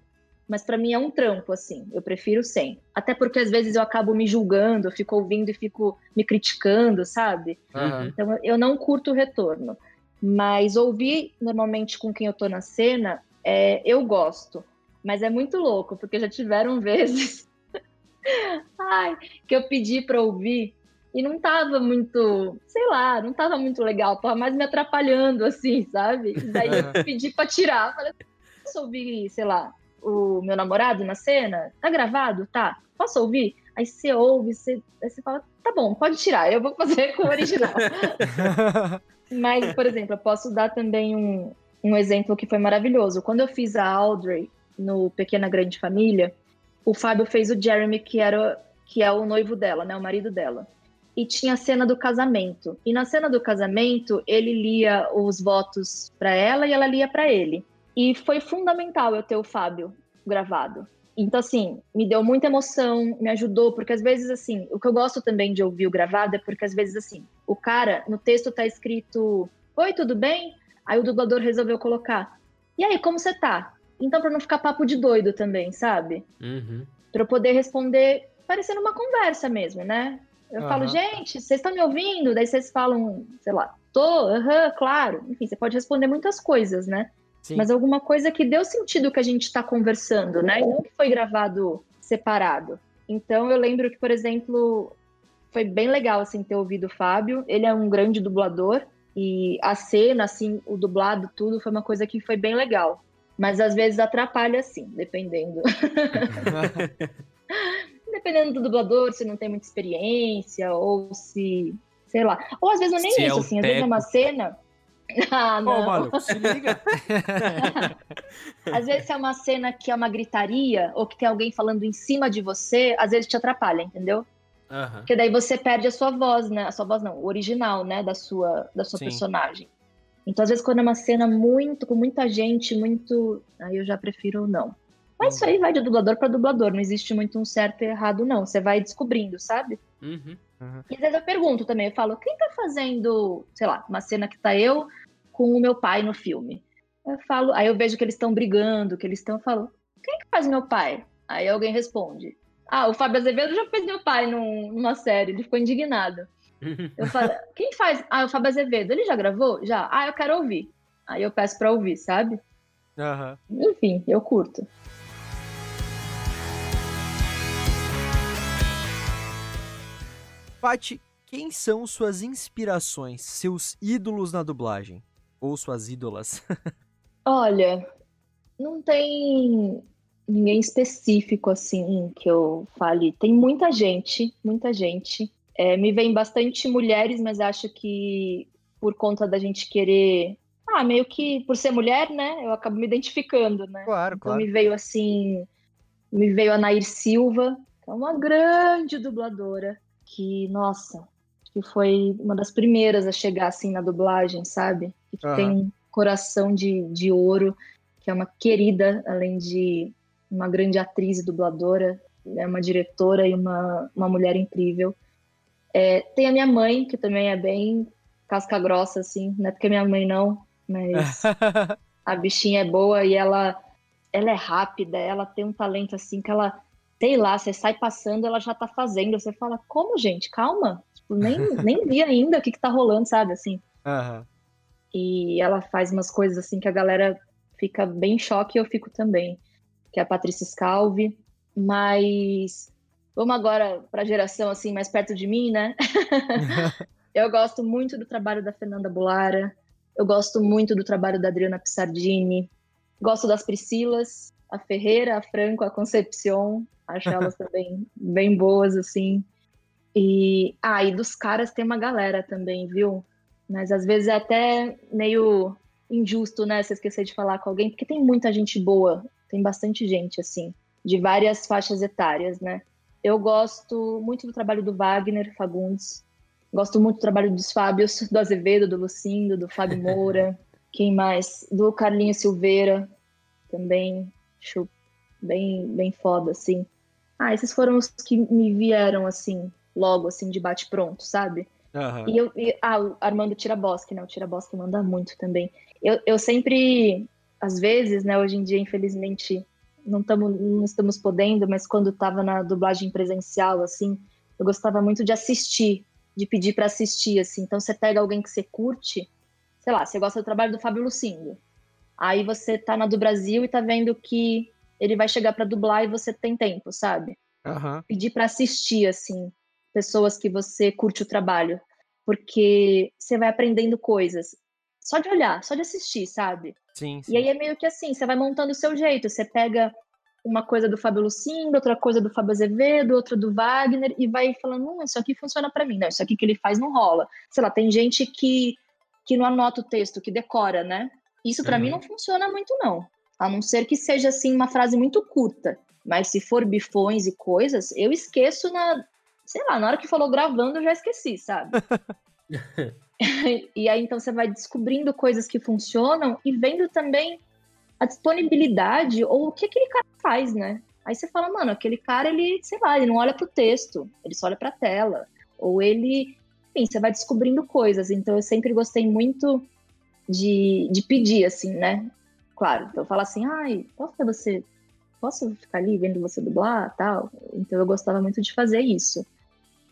Mas pra mim é um trampo, assim. Eu prefiro sem. Até porque às vezes eu acabo me julgando, eu fico ouvindo e fico me criticando, sabe? Aham. Então eu não curto o retorno. Mas ouvir normalmente com quem eu tô na cena, é, eu gosto. Mas é muito louco, porque já tiveram (laughs) vezes ai, que eu pedi pra ouvir e não tava muito, sei lá, não tava muito legal, tava mais me atrapalhando, assim, sabe? E daí eu pedi pra tirar. Falei, posso ouvir, sei lá, o meu namorado na cena? Tá gravado? Tá. Posso ouvir? Aí você ouve, você, aí você fala, tá bom, pode tirar, eu vou fazer com o original. (laughs) Mas, por exemplo, eu posso dar também um, um exemplo que foi maravilhoso. Quando eu fiz a Audrey no Pequena Grande Família, o Fábio fez o Jeremy, que, era, que é o noivo dela, né, o marido dela. E tinha a cena do casamento. E na cena do casamento, ele lia os votos para ela e ela lia para ele. E foi fundamental eu ter o Fábio gravado. Então, assim, me deu muita emoção, me ajudou, porque às vezes, assim, o que eu gosto também de ouvir o gravado é porque às vezes, assim, o cara, no texto tá escrito: Oi, tudo bem? Aí o dublador resolveu colocar: E aí, como você tá? Então, pra não ficar papo de doido também, sabe? Uhum. Pra eu poder responder parecendo uma conversa mesmo, né? Eu Aham. falo, gente, vocês estão me ouvindo? Daí vocês falam, sei lá, tô, aham, claro. Enfim, você pode responder muitas coisas, né? Sim. Mas alguma coisa que deu sentido que a gente está conversando, né? E não que foi gravado separado. Então eu lembro que, por exemplo, foi bem legal assim ter ouvido o Fábio. Ele é um grande dublador e a cena, assim, o dublado, tudo foi uma coisa que foi bem legal. Mas às vezes atrapalha, assim, dependendo. (laughs) dependendo do dublador, se não tem muita experiência ou se, sei lá. Ou às vezes não é nem Se é isso, o assim, às vezes é uma cena. (laughs) Ah, Ô, não. maluco, se liga. (laughs) Às vezes é uma cena que é uma gritaria ou que tem alguém falando em cima de você, às vezes te atrapalha, entendeu? Aham. Porque daí você perde a sua voz, né? A sua voz não, o original, né, da sua da sua Sim. personagem. Então, às vezes quando é uma cena muito com muita gente, muito, aí eu já prefiro não. Mas isso aí vai de dublador pra dublador, não existe muito um certo e errado não, você vai descobrindo, sabe? Uhum. E às vezes eu pergunto também, eu falo, quem tá fazendo, sei lá, uma cena que tá eu com o meu pai no filme? Eu falo, aí eu vejo que eles estão brigando, que eles estão, eu falo, quem que faz meu pai? Aí alguém responde, ah, o Fábio Azevedo já fez meu pai num- numa série, ele ficou indignado. (laughs) Eu falo, quem faz? Ah, o Fábio Azevedo, ele já gravou? Já. Ah, eu quero ouvir. Aí eu peço pra ouvir, sabe? Aham. Enfim, eu curto. Paty, quem são suas inspirações, seus ídolos na dublagem? Ou suas ídolas? (laughs) Olha, não tem ninguém específico assim que eu fale. Tem muita gente, muita gente. É, me vem bastante mulheres, mas acho que por conta da gente querer. Ah, meio que por ser mulher, né? Eu acabo me identificando, né? Claro, Então me veio assim. Me veio a Nair Silva, que é uma grande dubladora, que, nossa, que foi uma das primeiras a chegar assim na dublagem, sabe? Que Aham. tem um coração de, de ouro, que é uma querida, além de uma grande atriz e dubladora, é uma diretora e uma, uma mulher incrível. É, tem a minha mãe, que também é bem casca grossa, assim, não é porque minha mãe não, mas (laughs) a bichinha é boa e ela, ela é rápida, ela tem um talento assim que ela, sei lá, você sai passando, ela já tá fazendo. Você fala, como, gente? Calma. Tipo, nem, (laughs) nem vi ainda o que, que tá rolando, sabe? Assim. Aham. E ela faz umas coisas assim que a galera fica bem em choque e eu fico também. Que é a Patrícia Scalvi. Mas vamos agora pra geração assim mais perto de mim, né? (laughs) eu gosto muito do trabalho da Fernanda Bulara. Eu gosto muito do trabalho da Adriana Pissardini. Gosto das Priscilas, a Ferreira, a Franco, a Concepcion. Acho elas (laughs) também bem boas, assim. E, ah, e dos caras tem uma galera também, viu? Mas às vezes é até meio injusto, né? Você esquecer de falar com alguém, porque tem muita gente boa, tem bastante gente, assim, de várias faixas etárias, né? Eu gosto muito do trabalho do Wagner Fagundes, gosto muito do trabalho dos Fábios, do Azevedo, do Lucindo, do Fábio Moura, (laughs) quem mais? Do Carlinhos Silveira, também, acho bem, bem foda, assim. Ah, esses foram os que me vieram, assim, logo, assim, de bate-pronto, sabe? Aham. E eu, e- ah, o Armando Tiraboschi, né? O Tiraboschi manda muito também. Eu, eu sempre, às vezes, né? Hoje em dia, infelizmente, não, tamo, não estamos podendo, mas quando tava na dublagem presencial, assim, eu gostava muito de assistir, de pedir para assistir, assim. Então, você pega alguém que você curte, sei lá, você gosta do trabalho do Fábio Lucindo. Aí você tá na do Brasil e tá vendo que ele vai chegar para dublar e você tem tempo, sabe? Aham. pedir para assistir assim pessoas que você curte o trabalho, porque você vai aprendendo coisas só de olhar, só de assistir, sabe? Sim, sim. E aí é meio que assim, você vai montando o seu jeito, você pega uma coisa do Fábio Lucindo, outra coisa do Fábio Azevedo, outra do Wagner e vai falando, hum, isso aqui funciona para mim, não, isso aqui que ele faz não rola. Sei lá, tem gente que que não anota o texto, que decora, né? Isso para Uhum. mim não funciona muito não. A não ser que seja assim uma frase muito curta. Mas se for bifões e coisas, eu esqueço na, sei lá, na hora que falou gravando eu já esqueci, sabe? (laughs) e aí então você vai descobrindo coisas que funcionam e vendo também a disponibilidade ou o que aquele cara faz, né? Aí você fala, mano, aquele cara, ele, sei lá, ele não olha pro texto, ele só olha pra tela. Ou ele, enfim, você vai descobrindo coisas. Então eu sempre gostei muito de, de pedir, assim, né? Claro, então falo assim, ai, posso ver você, posso ficar ali vendo você dublar tal? Então eu gostava muito de fazer isso.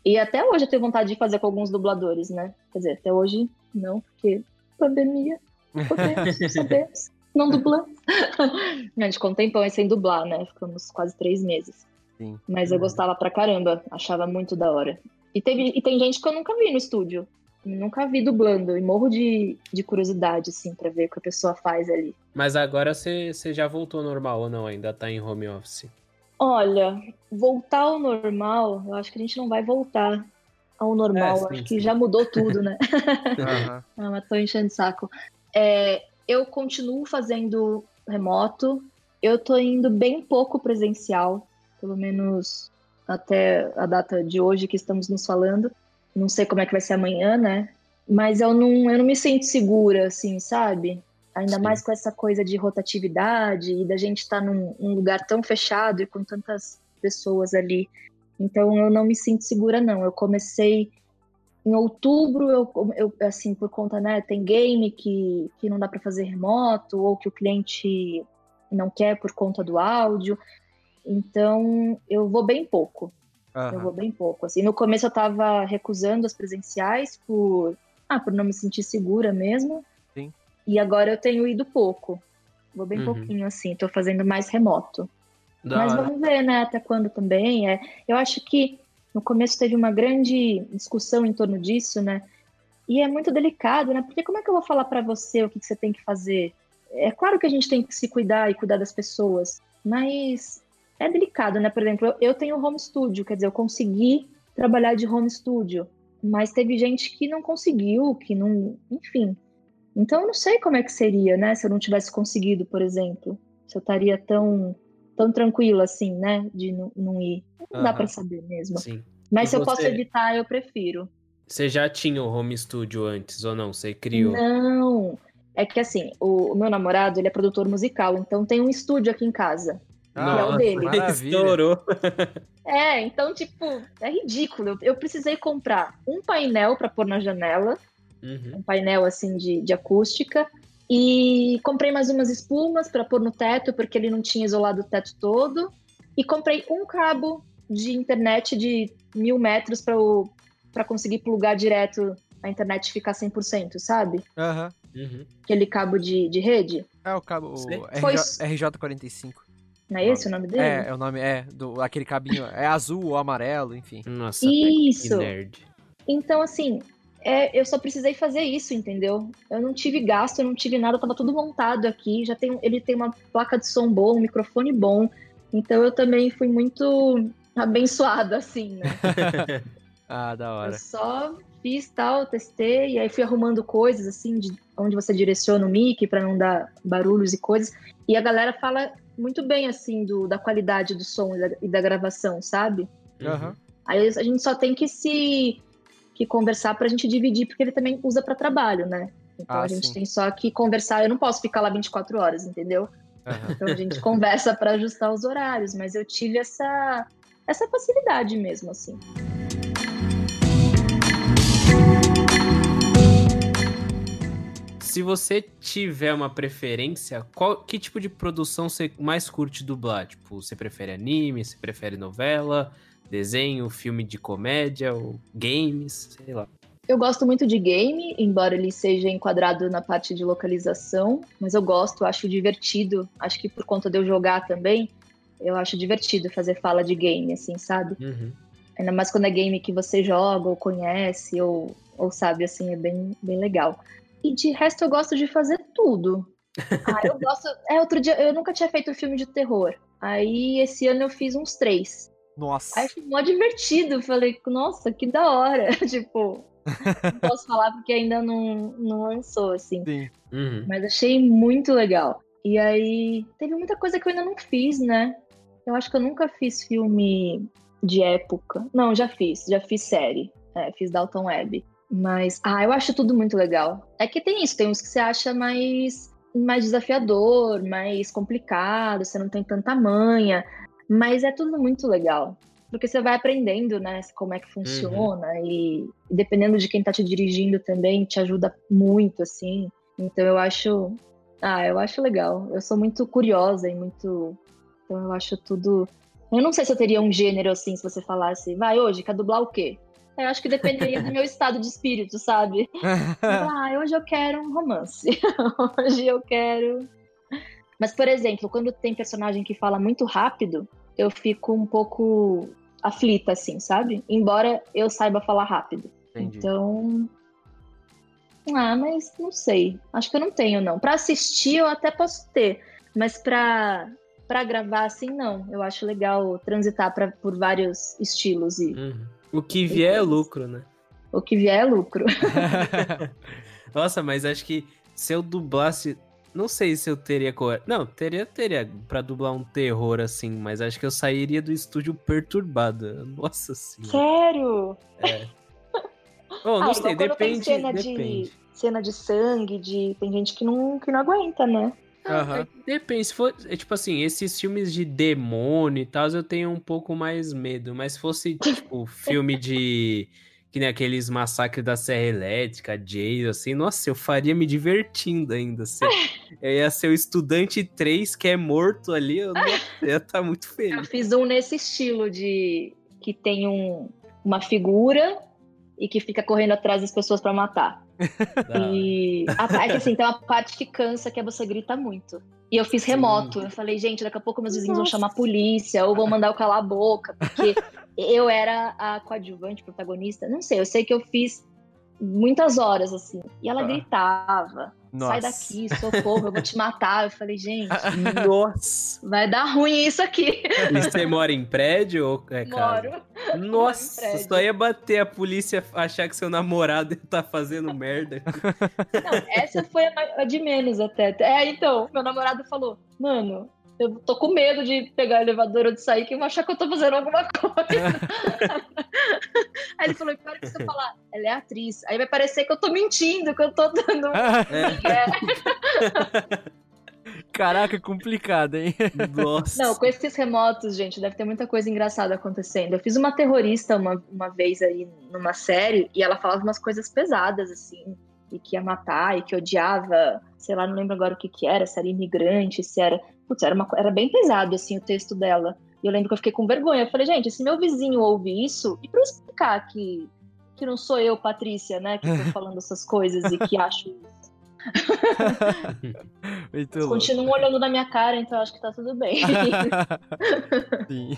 E até hoje eu tenho vontade de fazer com alguns dubladores, né? Quer dizer, até hoje não, porque pandemia, podemos, (laughs) sabemos, não dublamos. (laughs) a gente ficou um tempão sem dublar, né? Ficamos quase três meses. Sim. Mas eu gostava pra caramba, achava muito da hora. E, teve, e tem gente que eu nunca vi no estúdio. Nunca vi dublando e morro de, de curiosidade, assim, pra ver o que a pessoa faz ali. Mas agora você você já voltou ao normal ou não? Ainda tá em home office? Olha, voltar ao normal, eu acho que a gente não vai voltar ao normal. É, sim, acho sim. que já mudou tudo, né? (laughs) Aham. (laughs) Ah, mas tô enchendo o saco. É, eu continuo fazendo remoto. Eu tô indo bem pouco presencial, pelo menos até a data de hoje que estamos nos falando. Não sei como é que vai ser amanhã, né? Mas eu não, eu não me sinto segura, assim, sabe? Ainda Sim. mais com essa coisa de rotatividade e da gente estar num, num lugar tão fechado e com tantas pessoas ali. Então eu não me sinto segura, não. Eu comecei em outubro, eu, eu assim, por conta, né, tem game que, que não dá para fazer remoto, ou que o cliente não quer por conta do áudio. Então, eu vou bem pouco. Eu Aham. vou bem pouco. Assim, no começo eu tava recusando as presenciais por, ah, por não me sentir segura mesmo. Sim. E agora eu tenho ido pouco. Vou bem Uhum. pouquinho, assim, tô fazendo mais remoto. Da Mas hora. vamos ver, né, até quando também. É, eu acho que no começo teve uma grande discussão em torno disso, né? E é muito delicado, né? Porque como é que eu vou falar pra você o que, que você tem que fazer? É claro que a gente tem que se cuidar e cuidar das pessoas, mas é delicado, né? Por exemplo, eu, eu tenho home studio, quer dizer, eu consegui trabalhar de home studio, mas teve gente que não conseguiu, que não, enfim. Então eu não sei como é que seria, né? Se eu não tivesse conseguido, por exemplo, se eu estaria tão tão tranquila assim, né? De não, não ir. Não dá Aham. pra saber mesmo. Sim. Mas E se eu posso você? evitar, eu prefiro. Você já tinha o home studio antes ou não? Você criou? Não. É que assim, o, o meu namorado, ele é produtor musical, então tem um estúdio aqui em casa. Ah, é o dele. Maravilha. Estourou. (laughs) É, então, tipo, é ridículo. Eu, eu precisei comprar um painel pra pôr na janela, Uhum. um painel assim de, de acústica, e comprei mais umas espumas pra pôr no teto, porque ele não tinha isolado o teto todo, e comprei um cabo de internet de mil metros pra conseguir plugar direto a internet e ficar 100%, sabe? Aham. Uhum. Aquele cabo de, de rede. É o cabo o. RJ, Foi- RJ45. Não é esse o nome dele? É, é o nome, é, do, aquele cabinho, é azul ou amarelo, enfim. Nossa, que Isso. nerd. Então, assim, é, eu só precisei fazer isso, entendeu? Eu não tive gasto, eu não tive nada, tava tudo montado aqui. Já tem, ele tem uma placa de som boa, um microfone bom. Então eu também fui muito abençoada, assim, né? (laughs) Ah, da Eu hora. só fiz tal, testei, e aí fui arrumando coisas, assim, de onde você direciona o mic pra não dar barulhos e coisas. E a galera fala muito bem, assim, do, da qualidade do som e da, e da gravação, sabe? Uhum. Aí a gente só tem que se que conversar pra gente dividir, porque ele também usa pra trabalho, né? Então Ah, a gente sim. tem só que conversar. Eu não posso ficar lá 24 horas, entendeu? aham. Então a gente conversa pra ajustar os horários, mas eu tive essa essa facilidade mesmo, assim. Se você tiver uma preferência, qual que tipo de produção você mais curte dublar? Tipo, você prefere anime, você prefere novela, desenho, filme de comédia ou games, sei lá. Eu gosto muito de game, embora ele seja enquadrado na parte de localização, mas eu gosto, acho divertido. Acho que por conta de eu jogar também, eu acho divertido fazer fala de game, assim, sabe? Uhum. Ainda mais quando é game que você joga ou conhece ou, ou sabe, assim, é bem, bem legal. E de resto eu gosto de fazer tudo. (laughs) Ah, eu gosto. É, outro dia eu nunca tinha feito filme de terror. Aí esse ano eu fiz uns três. Nossa. Aí foi mó divertido. Falei, nossa, que da hora. (laughs) tipo, não posso (laughs) falar porque ainda não, não lançou, assim. Sim. Uhum. Mas achei muito legal. E aí, teve muita coisa que eu ainda não fiz, né? Eu acho que eu nunca fiz filme de época. Não, já fiz. Já fiz série. É, fiz Dalton Web. Mas, ah, eu acho tudo muito legal. É que tem isso, tem uns que você acha mais, mais desafiador, mais complicado, você não tem tanta manha. Mas é tudo muito legal. Porque você vai aprendendo, né, como é que funciona uhum. e, dependendo de quem tá te dirigindo também, te ajuda muito, assim. Então eu acho. Ah, eu acho legal. Eu sou muito curiosa e muito. Então eu acho tudo. Eu não sei se eu teria um gênero assim, se você falasse, vai hoje, quer dublar o quê? Eu acho que dependeria do meu (laughs) estado de espírito, sabe? (laughs) ah, hoje eu quero um romance. (laughs) hoje eu quero. Mas, por exemplo, quando tem personagem que fala muito rápido, eu fico um pouco aflita, assim, sabe? Embora eu saiba falar rápido. Entendi. Então. Ah, mas não sei. Acho que eu não tenho, não. Para assistir, eu até posso ter. Mas pra, pra gravar, assim, não. Eu acho legal transitar pra, por vários estilos e. Uhum. O que vier é lucro, né? O que vier é lucro. (laughs) Nossa, mas acho que se eu dublasse. Não sei se eu teria coragem. Não, teria, teria pra dublar um terror assim, mas acho que eu sairia do estúdio perturbado. Nossa senhora. Sério? É. Oh, não ah, sei, depende. Cena, depende. De, cena de sangue, de. Tem gente que não, que não aguenta, né? Uhum. Depende, se for. É, tipo assim, esses filmes de demônio e tal, eu tenho um pouco mais medo. Mas se fosse, tipo, (laughs) filme de. Que nem aqueles massacres da Serra Elétrica, Jason, assim, nossa, eu faria me divertindo ainda. Assim. (laughs) Eu ia ser o estudante 3 que é morto ali, eu, eu ia estar tá muito feliz. Eu fiz um nesse estilo de que tem um, uma figura e que fica correndo atrás das pessoas para matar. (laughs) e a, é que assim, tem uma parte que cansa que é você grita muito. E eu fiz remoto. Sim. Eu falei, gente, daqui a pouco meus vizinhos Nossa. vão chamar a polícia ou vão mandar eu calar a boca, porque eu era a coadjuvante, protagonista. Não sei, eu sei que eu fiz muitas horas, assim. E ela ah. gritava: Nossa. sai daqui, socorro, eu vou te matar. Eu falei, gente, (laughs) nossa, vai dar ruim isso aqui. E você mora em prédio ou é casa? Moro. Nossa, prédio. só ia bater a polícia achar que seu namorado (laughs) tá fazendo merda. Não, essa foi a de menos até. É, então, meu namorado falou, mano, eu tô com medo de pegar o elevador ou de sair, que vão achar que eu tô fazendo alguma coisa. (laughs) Aí ele falou: pior que você falar, ela é atriz. Aí vai parecer que eu tô mentindo, que eu tô dando. (laughs) É. (laughs) Caraca, complicado, hein? Nossa. Não, com esses remotos, gente, deve ter muita coisa engraçada acontecendo. Eu fiz uma terrorista uma, uma vez aí numa série e ela falava umas coisas pesadas, assim, e que ia matar, e que odiava, sei lá, não lembro agora o que que era, se era imigrante, se era Putz, era, uma, era bem pesado, assim, o texto dela. E eu lembro que eu fiquei com vergonha. Eu falei, gente, se meu vizinho ouve isso, e pra eu explicar que, que não sou eu, Patrícia, né, que tô (laughs) falando essas coisas e que acho isso. (laughs) Muito continuam olhando na minha cara, então acho que tá tudo bem. (laughs) Sim.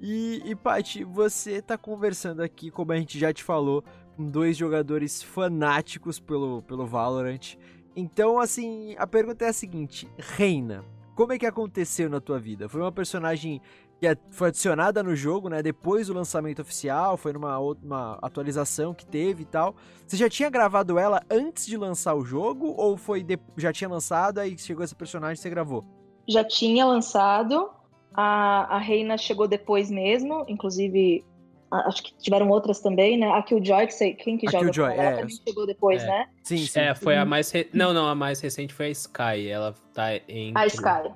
E, e Paty, você tá conversando aqui, como a gente já te falou, dois jogadores fanáticos pelo, pelo Valorant. Então, assim, a pergunta é a seguinte: Reina, como é que aconteceu na tua vida? Foi uma personagem que é, foi adicionada no jogo, né? Depois do lançamento oficial, foi numa uma atualização que teve e tal. Você já tinha gravado ela antes de lançar o jogo ou foi de, já tinha lançado aí chegou essa personagem e você gravou? Já tinha lançado. A, a Reina chegou depois mesmo, inclusive acho que tiveram outras também, né? A Killjoy, que sei, quem que a joga Killjoy, ela, é. também chegou depois, é. né? Sim, sim. É, foi a mais... Re... Não, não, a mais recente foi a Sky, ela tá em... A Sky,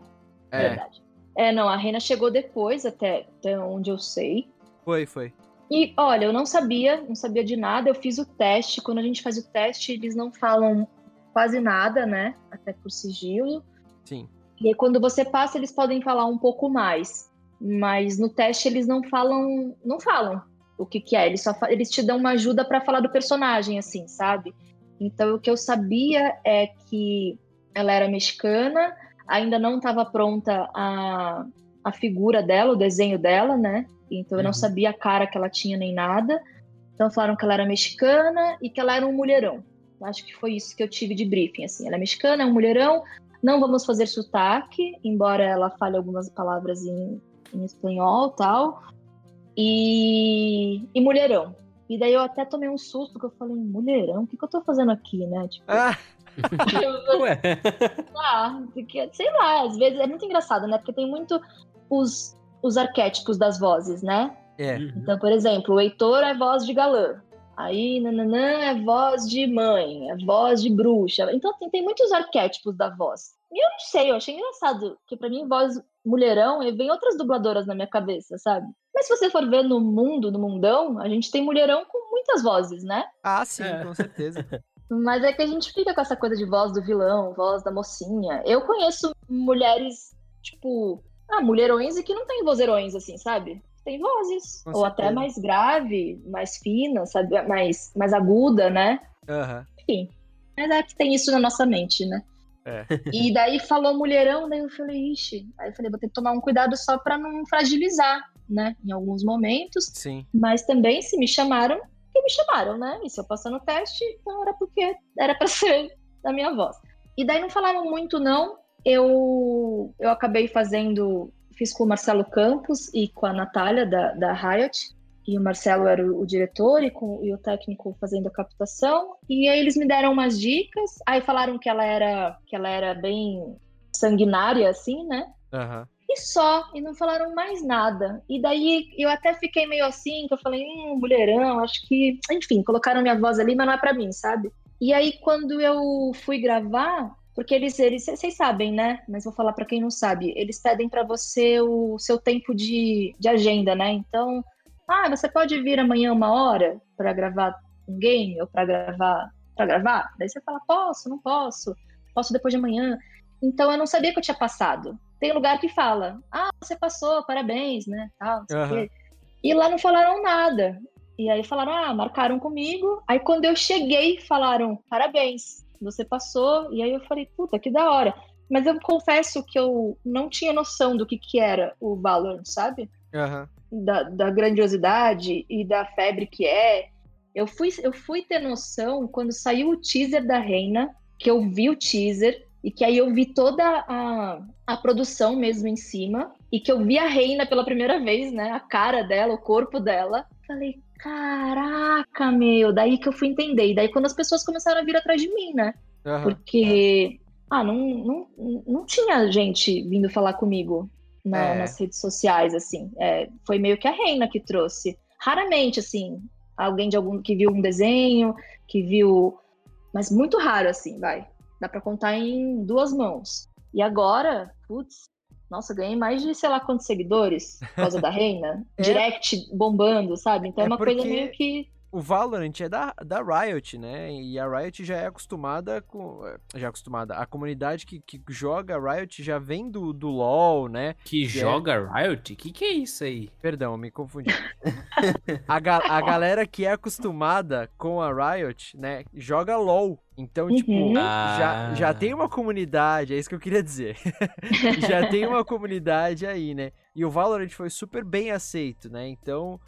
é. verdade. É, não, a Rena chegou depois, até, até onde eu sei. Foi, foi. E, olha, eu não sabia, não sabia de nada, eu fiz o teste, quando a gente faz o teste, eles não falam quase nada, né? Até por sigilo. Sim. E aí, quando você passa, eles podem falar um pouco mais mas no teste eles não falam, não falam o que que é, eles só eles te dão uma ajuda para falar do personagem assim, sabe? Então o que eu sabia é que ela era mexicana, ainda não estava pronta a, a figura dela, o desenho dela, né? Então eu não uhum. sabia a cara que ela tinha nem nada. Então falaram que ela era mexicana e que ela era um mulherão. Acho que foi isso que eu tive de briefing, assim. Ela é mexicana, é um mulherão, não vamos fazer sotaque, embora ela fale algumas palavras em, em espanhol tal. E, e mulherão. E daí eu até tomei um susto, que eu falei, mulherão, o que, que eu tô fazendo aqui, né? Tipo, ah. (laughs) Ué. ah, porque, sei lá, às vezes é muito engraçado, né? Porque tem muito os, os arquétipos das vozes, né? É. Então, por exemplo, o Heitor é voz de galã. Aí, nananã é voz de mãe, é voz de bruxa. Então, tem, tem muitos arquétipos da voz. E eu não sei, eu achei engraçado, que pra mim, voz mulherão, e vem outras dubladoras na minha cabeça, sabe? Mas se você for ver no mundo, no mundão, a gente tem mulherão com muitas vozes, né? Ah, sim, É. com certeza. (laughs) Mas é que a gente fica com essa coisa de voz do vilão, voz da mocinha. Eu conheço mulheres, tipo, ah, mulherões e que não tem vozeirões, assim, sabe? Tem vozes. Com ou até certeza. mais grave, mais fina, sabe? Mais, mais aguda, né? Aham. Enfim. Mas é que tem isso na nossa mente, né? É. E daí falou mulherão, daí eu falei, ixi. Aí eu falei, vou ter que tomar um cuidado só pra não fragilizar, né? Em alguns momentos. Sim. Mas também, se me chamaram, que me chamaram, né? E se eu passar no teste, então era porque era pra (laughs) ser da minha voz. E daí não falaram muito, não. Eu, eu acabei fazendo, fiz com o Marcelo Campos e com a Natália da, da Riot. E o Marcelo era o, o diretor e, com, e o técnico fazendo a captação. E aí eles me deram umas dicas. Aí falaram que ela era, que ela era bem sanguinária, assim, né? Aham. E só, e não falaram mais nada. E daí eu até fiquei meio assim, que eu falei, hum, mulherão, acho que. Enfim, colocaram minha voz ali, mas não é pra mim, sabe? E aí quando eu fui gravar, porque eles, eles, vocês sabem, né? Mas vou falar pra quem não sabe, eles pedem pra você o seu tempo de, de agenda, né? Então, ah, você pode vir amanhã uma hora pra gravar um game ou pra gravar, para gravar? Daí você fala, posso, não posso, posso depois de amanhã. Então eu não sabia que eu tinha passado. Tem lugar que fala, ah, você passou, parabéns, né? Tal, quê. E lá não falaram nada. E aí falaram, ah, marcaram comigo. Aí quando eu cheguei, falaram, parabéns, você passou. E aí eu falei, puta, que da hora. Mas eu confesso que eu não tinha noção do que, que era o Valorant, sabe? Aham. da, da grandiosidade e da febre que é. Eu fui, eu fui ter noção quando saiu o teaser da Reina, que eu vi o teaser, e que aí eu vi toda a, a produção mesmo em cima, e que eu vi a Reina pela primeira vez, né? A cara dela, o corpo dela. Falei, caraca, meu, daí que eu fui entender. E daí quando as pessoas começaram a vir atrás de mim, né? Aham. Porque, ah, não, não, não tinha gente vindo falar comigo na- É. nas redes sociais, assim. É, foi meio que a Reina que trouxe. Raramente, assim, alguém de algum que viu um desenho, que viu. Mas muito raro, assim, vai. Dá pra contar em duas mãos. E agora, putz, nossa, ganhei mais de sei lá quantos seguidores por causa da Reina. (laughs) É. Direct bombando, sabe? Então é, É uma coisa porque- meio que. O Valorant é da, da Riot, né? E a Riot já é acostumada com. Já é acostumada. A comunidade que, que joga Riot já vem do, do LoL, né? Que é. joga Riot? Que que é isso aí? Perdão, me confundi. a, ga- a galera que é acostumada com a Riot, né? Joga LoL. Então, tipo, Uhum. já, já Ah. tem uma comunidade, é isso que eu queria dizer. (laughs) já tem uma comunidade aí, né? E o Valorant foi super bem aceito, né? Então,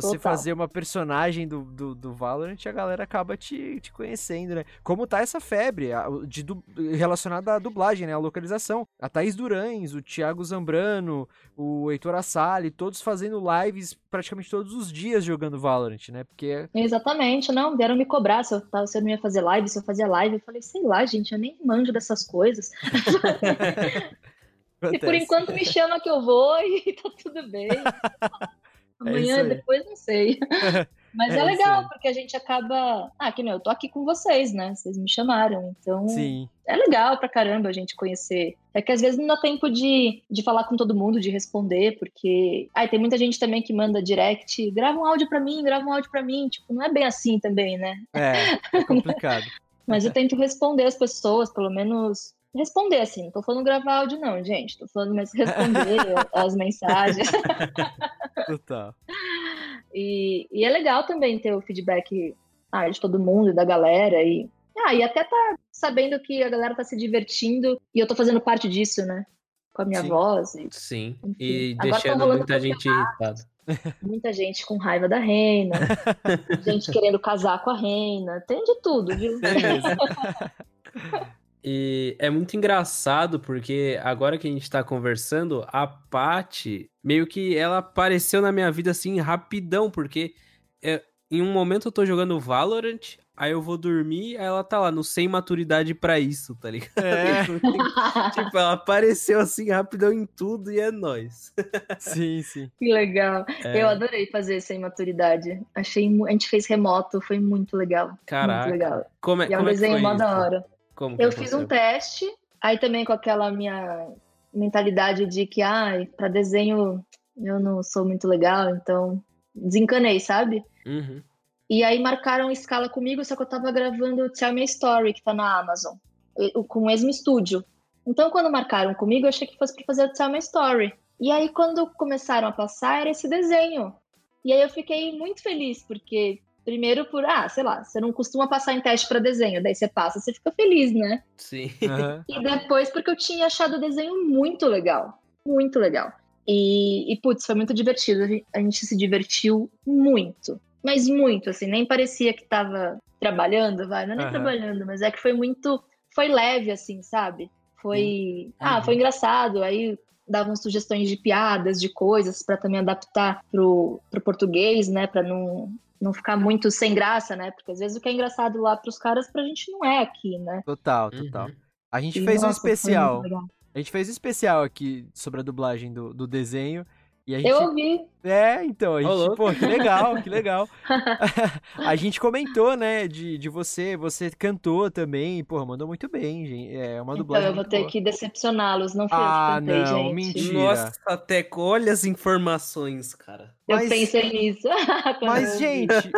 você Total. fazer uma personagem do, do, do Valorant, a galera acaba te, te conhecendo, né? Como tá essa febre a- de, du- relacionada à dublagem, né? À localização. A Thaís Durães, o Thiago Zambrano, o Heitor Assali, todos fazendo lives praticamente todos os dias jogando Valorant, né? Porque Exatamente, não, vieram me cobrar se eu, tava- se eu não ia fazer live, se eu fazia live. Eu falei, sei lá, gente, eu nem manjo dessas coisas. (laughs) E por enquanto me chama que eu vou (laughs) e tá tudo bem. (laughs) Amanhã, É isso aí. depois, não sei. (laughs) Mas É é, legal, porque a gente acaba. Ah, que nem eu tô aqui com vocês, né? Vocês me chamaram. Então, Sim, é legal pra caramba a gente conhecer. É que às vezes não dá tempo de, de falar com todo mundo, de responder, porque. Ah, tem muita gente também que manda direct, grava um áudio pra mim, grava um áudio pra mim. Tipo, não é bem assim também, né? é, é (laughs) complicado. Mas eu tento responder as pessoas, pelo menos. Responder, assim, não tô falando gravar áudio, não, gente. Tô falando mais responder (laughs) as mensagens. Total. E, e é legal também ter o feedback ah, de todo mundo, da galera. E, ah, e até tá sabendo que a galera tá se divertindo e eu tô fazendo parte disso, né? Com a minha Sim. voz. E Sim. Enfim. E Agora tá deixando muita gente irritada. muita gente com raiva da reina, (laughs) gente querendo casar com a reina. Tem de tudo, viu? (laughs) E é muito engraçado porque agora que a gente tá conversando, a Paty meio que ela apareceu na minha vida assim rapidão, porque é, em um momento eu tô jogando Valorant, aí eu vou dormir, aí ela tá lá no sem maturidade pra isso, tá ligado? É, (laughs) tipo, ela apareceu assim rapidão em tudo e é nóis. (laughs) sim, sim. Que legal. É, Eu adorei fazer sem maturidade. Achei, a gente fez remoto, foi muito legal. Caraca. Muito legal. Como é, E é um é que desenho foi mó isso? da hora. Como Eu fiz um teste, Aí também com aquela minha mentalidade de que, ah, para desenho eu não sou muito legal, então desencanei, sabe? Uhum. E aí marcaram escala comigo, só que eu tava gravando Tell Me a Story, que tá na Amazon, com o mesmo estúdio. Então, quando marcaram comigo, eu achei que fosse pra fazer o Tell Me a Story. E aí, quando começaram a passar, era esse desenho. E aí eu fiquei muito feliz, porque, primeiro, por, ah, sei lá, você não costuma passar em teste para desenho, daí você passa, você fica feliz, né? Sim. Aham. E depois, porque eu tinha achado o desenho muito legal. Muito legal. E, e putz, foi muito divertido. A gente- se divertiu muito. Mas muito, assim, nem parecia que tava trabalhando, vai. Não é nem Aham. trabalhando, mas é que foi muito. Foi leve, assim, sabe? Foi. Ah, Uhum. foi engraçado. Aí davam sugestões de piadas, de coisas, pra também adaptar pro, pro português, né? Pra não, não ficar muito sem graça, né? Porque às vezes o que é engraçado lá pros caras, pra gente não é aqui, né? Total, total. Uhum. A gente E, fez um nossa, foi especial. A gente fez um especial aqui sobre a dublagem do, do desenho. E a gente. Eu ouvi. É, então, a gente, pô, que legal, que legal. (laughs) (laughs) a gente comentou, né, de, de você, você cantou também, porra, mandou muito bem, gente. É uma Então dublagem eu vou ter boa. que decepcioná-los. Não fui Ah, eu que cantei, não, gente. mentira. Nossa, Teco, olha as informações, cara. Eu Mas- pensei nisso. (laughs) Mas, eu gente,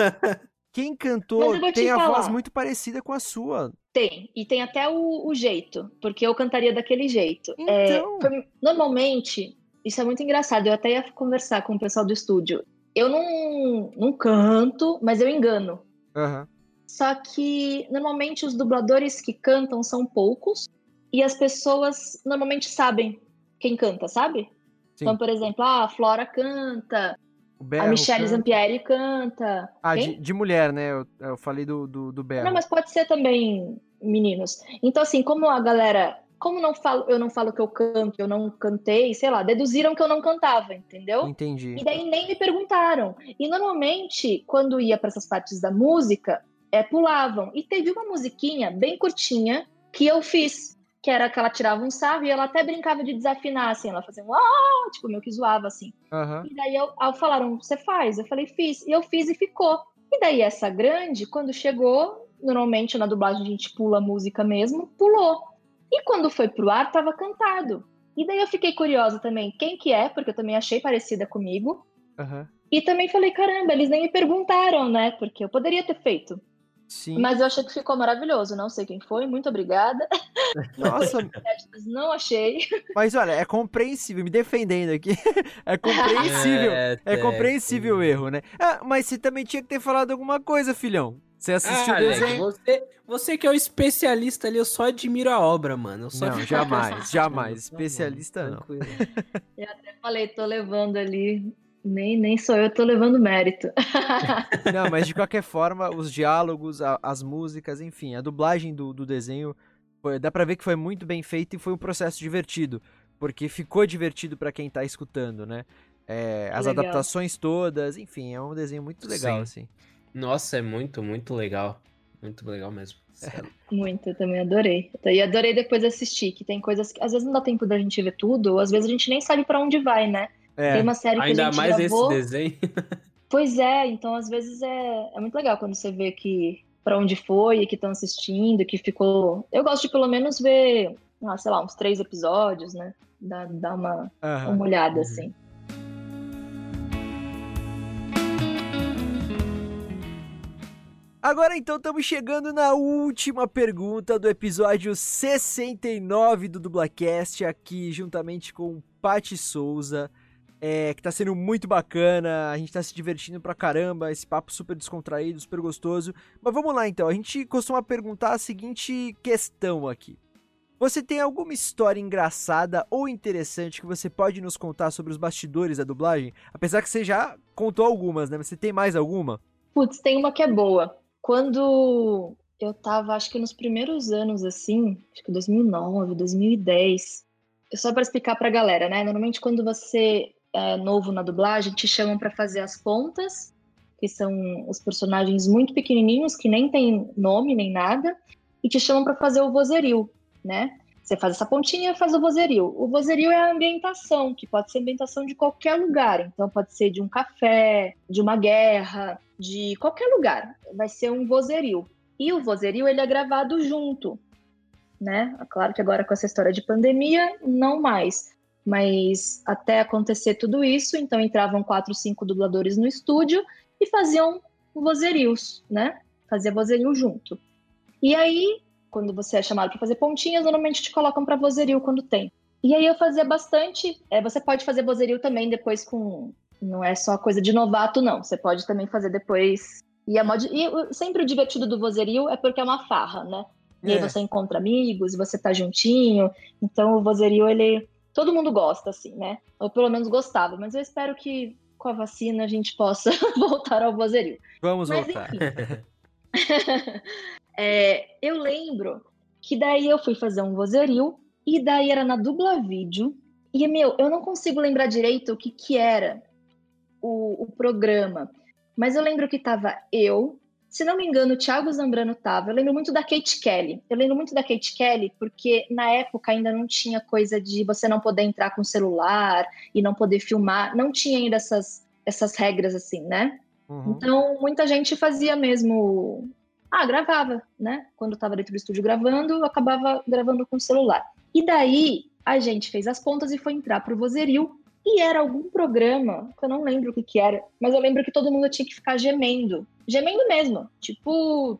quem cantou te tem a voz falar. muito parecida com a sua. Tem. E tem até o, o jeito, porque eu cantaria daquele jeito. É, Então. foi- normalmente, isso é muito engraçado. Eu até ia conversar com o pessoal do estúdio. Eu não, não canto, mas eu engano. Aham. Só que normalmente os dubladores que cantam são poucos e as pessoas normalmente sabem quem canta, sabe? Sim. Então, por exemplo, ah, a Flora canta, a. Michelle canta. Zampieri canta. Ah, de, de mulher, né? Eu, eu falei do, do, do berro. Não, mas pode ser também meninos. Então, assim, como a galera. Como não falo, eu não falo que eu canto, eu não cantei, sei lá, deduziram que eu não cantava, entendeu? Entendi. E daí nem me perguntaram. E normalmente, quando ia para essas partes da música, é, pulavam. E teve uma musiquinha bem curtinha que eu fiz, que era que ela tirava um sarro e ela até brincava de desafinar, assim, ela fazia um ah, tipo, meio que zoava, assim. Aham. E daí eu, aí falaram, você faz? Eu falei, fiz. E eu fiz e ficou. E daí essa grande, quando chegou, normalmente na dublagem a gente pula a música mesmo, pulou. E quando foi pro ar, tava cantado. E daí eu fiquei curiosa também, quem que é, porque eu também achei parecida comigo. Aham. E também falei, caramba, eles nem me perguntaram, né? Porque eu poderia ter feito. Sim. Mas eu achei que ficou maravilhoso. Não sei quem foi, muito obrigada. (laughs) Nossa, não achei. mas olha, é compreensível, me defendendo aqui. (laughs) É compreensível. É Teco. compreensível o erro, né? Ah, mas você também tinha que ter falado alguma coisa, filhão. Você assistiu Ah, o Alex, desenho? você, você que é o especialista ali, eu só admiro a obra, mano. Eu só Não, jamais, (laughs) jamais. Especialista, não. tranquilo. Eu até falei, tô levando ali. Nem, nem sou eu, tô levando mérito. (laughs) Não, mas de qualquer forma, os diálogos, a- as músicas, enfim, a dublagem do, do desenho, foi- dá pra ver que foi muito bem feito e foi um processo divertido. Porque ficou divertido pra quem tá escutando, né? É, as Legal. adaptações todas, enfim, é um desenho muito legal, Sim. assim. Nossa, é muito, muito legal. Muito legal mesmo. Sério. (laughs) Muito, eu também adorei. E adorei depois assistir, que tem coisas que às vezes não dá tempo da gente ver tudo, ou às vezes a gente nem sabe pra onde vai, né? Tem É, uma série que a Ainda gente mais gravou. esse desenho. (laughs) Pois é, então às vezes é, é muito legal quando você vê que pra onde foi, que estão assistindo, que ficou. Eu gosto de pelo menos ver, ah, sei lá, uns três episódios, né? Dar, dar uma, aham. uma olhada Uhum. assim. Agora então estamos chegando na última pergunta do episódio 69 do Dublacast, aqui juntamente com Pati Souza, é, que tá sendo muito bacana, a gente tá se divertindo pra caramba, esse papo super descontraído, super gostoso. Mas vamos lá então, a gente costuma perguntar a seguinte questão aqui. Você tem alguma história engraçada ou interessante que você pode nos contar sobre os bastidores da dublagem? Apesar que você já contou algumas, né? Você tem mais alguma? Putz, tem uma que é boa. Quando eu tava, acho que nos primeiros anos, assim, acho que 2009, 2010, só para explicar pra galera, né? Normalmente quando você é novo na dublagem, te chamam pra fazer as pontas, que são os personagens muito pequenininhos, que nem tem nome nem nada, e te chamam pra fazer o vozerio, né? Você faz essa pontinha faz o vozerio. O vozerio é a ambientação, que pode ser ambientação de qualquer lugar. Então pode ser de um café, de uma guerra, de qualquer lugar. Vai ser um vozerio. E o vozerio ele é gravado junto. né? Claro que agora com essa história de pandemia, não mais. Mas até acontecer tudo isso, então entravam quatro, cinco dubladores no estúdio e faziam vozerios, né? Fazia vozerio junto. E aí, quando você é chamado para fazer pontinhas, normalmente te colocam para vozerio quando tem. E aí eu fazia bastante. É, você pode fazer vozerio também depois com. Não é só coisa de novato, não. Você pode também fazer depois. E, a mod... e sempre o divertido do vozerio é porque é uma farra, né? E é. aí você encontra amigos, você tá juntinho. Então o vozerio, ele. Todo mundo gosta, assim, né? Ou pelo menos gostava. Mas eu espero que com a vacina a gente possa (laughs) voltar ao vozerio. Vamos mas, voltar. (laughs) é, eu lembro que daí eu fui fazer um vozerio e daí era na dubla vídeo. E, meu, eu não consigo lembrar direito o que, que era o, o programa. Mas eu lembro que tava eu, se não me engano, o Thiago Zambrano tava. Eu lembro muito da Kate Kelly. Eu lembro muito da Kate Kelly porque na época ainda não tinha coisa de você não poder entrar com celular e não poder filmar. Não tinha ainda essas, essas regras assim, né? Uhum. Então, muita gente fazia mesmo. Ah, gravava, né? Quando estava dentro do estúdio gravando, eu acabava gravando com o celular. E daí a gente fez as contas e foi entrar pro vozerio. E era algum programa, que eu não lembro o que, que era, mas eu lembro que todo mundo tinha que ficar gemendo. Gemendo mesmo. Tipo,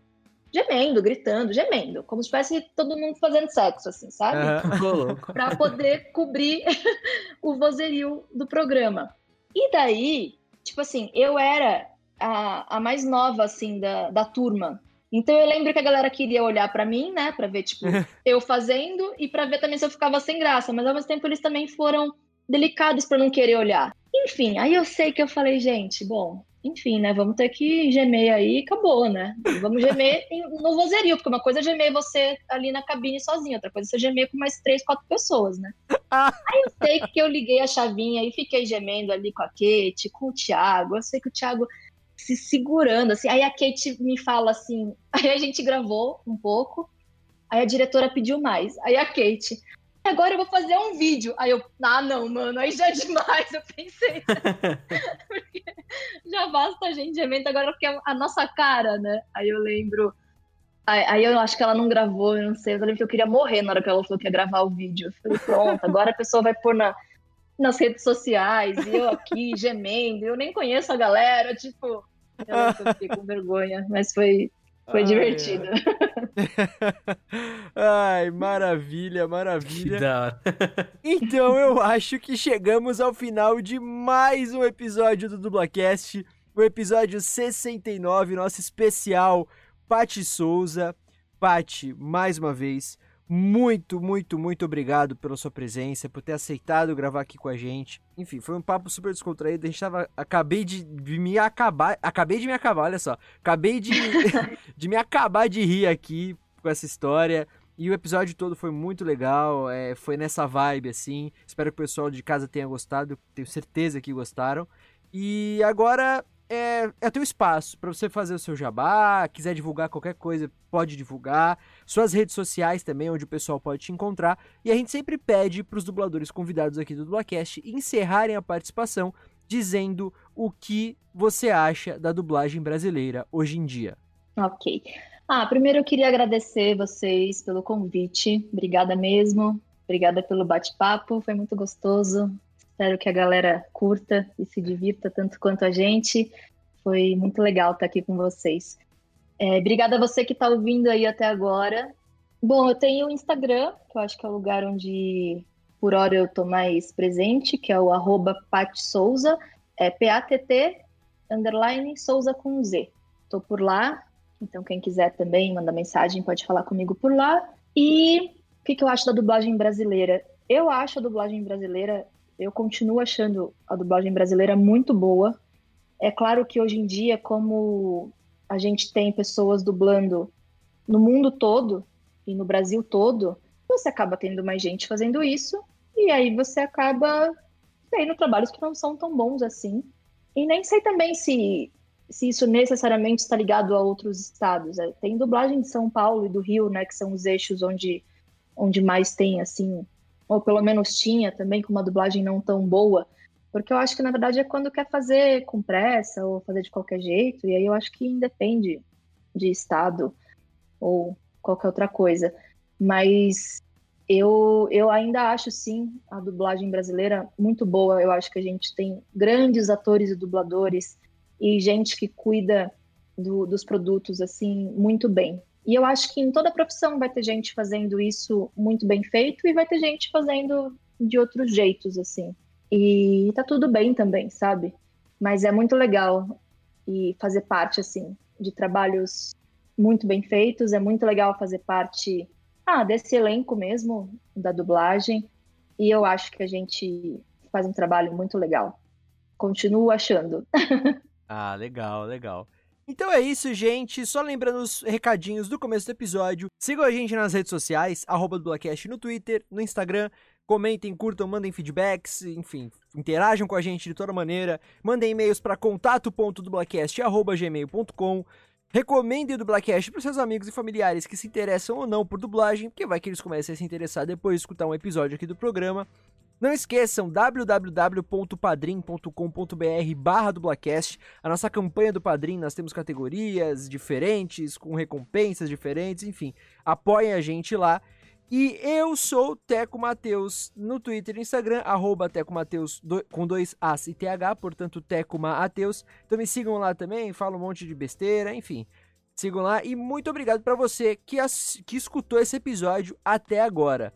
gemendo, gritando, gemendo. Como se tivesse todo mundo fazendo sexo, assim, sabe? Uhum. (laughs) pra poder cobrir (laughs) o vozerio do programa. E daí, tipo assim, eu era a, a mais nova, assim, da, da turma. Então eu lembro que a galera queria olhar para mim, né, para ver tipo (laughs) eu fazendo e para ver também se eu ficava sem graça, mas ao mesmo tempo eles também foram delicados para não querer olhar. Enfim, aí eu sei que eu falei, gente, bom, enfim, né, vamos ter que gemer aí, acabou, né? Vamos gemer (laughs) no vozerio, porque uma coisa é gemer você ali na cabine sozinho, outra coisa é você gemer com mais três, quatro pessoas, né? (laughs) aí eu sei que eu liguei a chavinha e fiquei gemendo ali com a Kate, com o Thiago. Eu sei que o Thiago se segurando, assim. Aí a Kate me fala assim, (laughs) aí a gente gravou um pouco, aí a diretora pediu mais. Aí a Kate, agora eu vou fazer um vídeo. Aí eu, ah, não, mano, aí já é demais, (laughs) eu pensei. (laughs) porque já basta a gente gemendo, agora porque é a nossa cara, né? Aí eu lembro. Aí, eu acho que ela não gravou, eu não sei. Eu lembro que eu queria morrer na hora que ela falou que ia gravar o vídeo. Eu falei, pronto, agora a pessoa vai pôr na, nas redes sociais, e eu aqui (laughs) gemendo, eu nem conheço a galera, tipo, eu fiquei com vergonha, mas foi, foi ai, divertido. Ai. (laughs) ai, maravilha, maravilha. (laughs) então eu acho que chegamos ao final de mais um episódio do Dublacast, o episódio 69, nosso especial Pati Souza. Pati, mais uma vez, muito, muito, muito obrigado pela sua presença, por ter aceitado gravar aqui com a gente. Enfim, foi um papo super descontraído. A gente tava. Acabei de, de me acabar. Acabei de me acabar, olha só. Acabei de, (laughs) de me acabar de rir aqui com essa história. E o episódio todo foi muito legal. É, foi nessa vibe, assim. Espero que o pessoal de casa tenha gostado. Tenho certeza que gostaram. E agora é, é teu espaço para você fazer o seu jabá, quiser divulgar qualquer coisa, pode divulgar. Suas redes sociais também, onde o pessoal pode te encontrar. E a gente sempre pede para os dubladores convidados aqui do Dublacast encerrarem a participação dizendo o que você acha da dublagem brasileira hoje em dia. Ok. Ah, primeiro eu queria agradecer vocês pelo convite. Obrigada mesmo. Obrigada pelo bate-papo, foi muito gostoso. Espero que a galera curta e se divirta tanto quanto a gente. Foi muito legal estar aqui com vocês. É, obrigada a você que está ouvindo aí até agora. Bom, eu tenho o Instagram, que eu acho que é o lugar onde por hora eu estou mais presente, que é o arroba Souza, é P-A-T-T, underline Souza com Z. Estou por lá, então quem quiser também mandar mensagem pode falar comigo por lá. E o que, que eu acho da dublagem brasileira? Eu acho a dublagem brasileira eu continuo achando a dublagem brasileira muito boa. É claro que hoje em dia, como a gente tem pessoas dublando no mundo todo e no Brasil todo, você acaba tendo mais gente fazendo isso, e aí você acaba tendo trabalhos que não são tão bons assim. E nem sei também se, se isso necessariamente está ligado a outros estados. É, tem dublagem de São Paulo e do Rio, né, que são os eixos onde, onde mais tem, assim, ou pelo menos tinha também, com uma dublagem não tão boa, porque eu acho que na verdade é quando quer fazer com pressa ou fazer de qualquer jeito, e aí eu acho que independe de estado ou qualquer outra coisa. Mas eu, eu ainda acho, sim, a dublagem brasileira muito boa. Eu acho que a gente tem grandes atores e dubladores e gente que cuida do, dos produtos, assim, muito bem. E eu acho que em toda profissão vai ter gente fazendo isso muito bem feito e vai ter gente fazendo de outros jeitos, assim. E tá tudo bem também, sabe? Mas é muito legal e fazer parte, assim, de trabalhos muito bem feitos. É muito legal fazer parte ah, desse elenco mesmo da dublagem. E eu acho que a gente faz um trabalho muito legal. Continuo achando. (laughs) ah, legal, legal. Então é isso, gente. Só lembrando os recadinhos do começo do episódio. Sigam a gente nas redes sociais, arroba no Twitter, no Instagram. Comentem, curtam, mandem feedbacks, enfim, interajam com a gente de toda maneira. Mandem e-mails para contato.dublacast.gmail.com. Recomendem o Dublacast para seus amigos e familiares que se interessam ou não por dublagem, porque vai que eles comecem a se interessar depois de escutar um episódio aqui do programa. Não esqueçam www.padrim.com.br barra dublacast. A nossa campanha do Padrim, nós temos categorias diferentes, com recompensas diferentes, enfim. Apoiem a gente lá. E eu sou Teco Mateus no Twitter e Instagram, arroba Teco Mateus com dois As e TH, portanto Teco Mateus. Então me sigam lá também, falo um monte de besteira, enfim. Sigam lá e muito obrigado para você que, que escutou esse episódio até agora.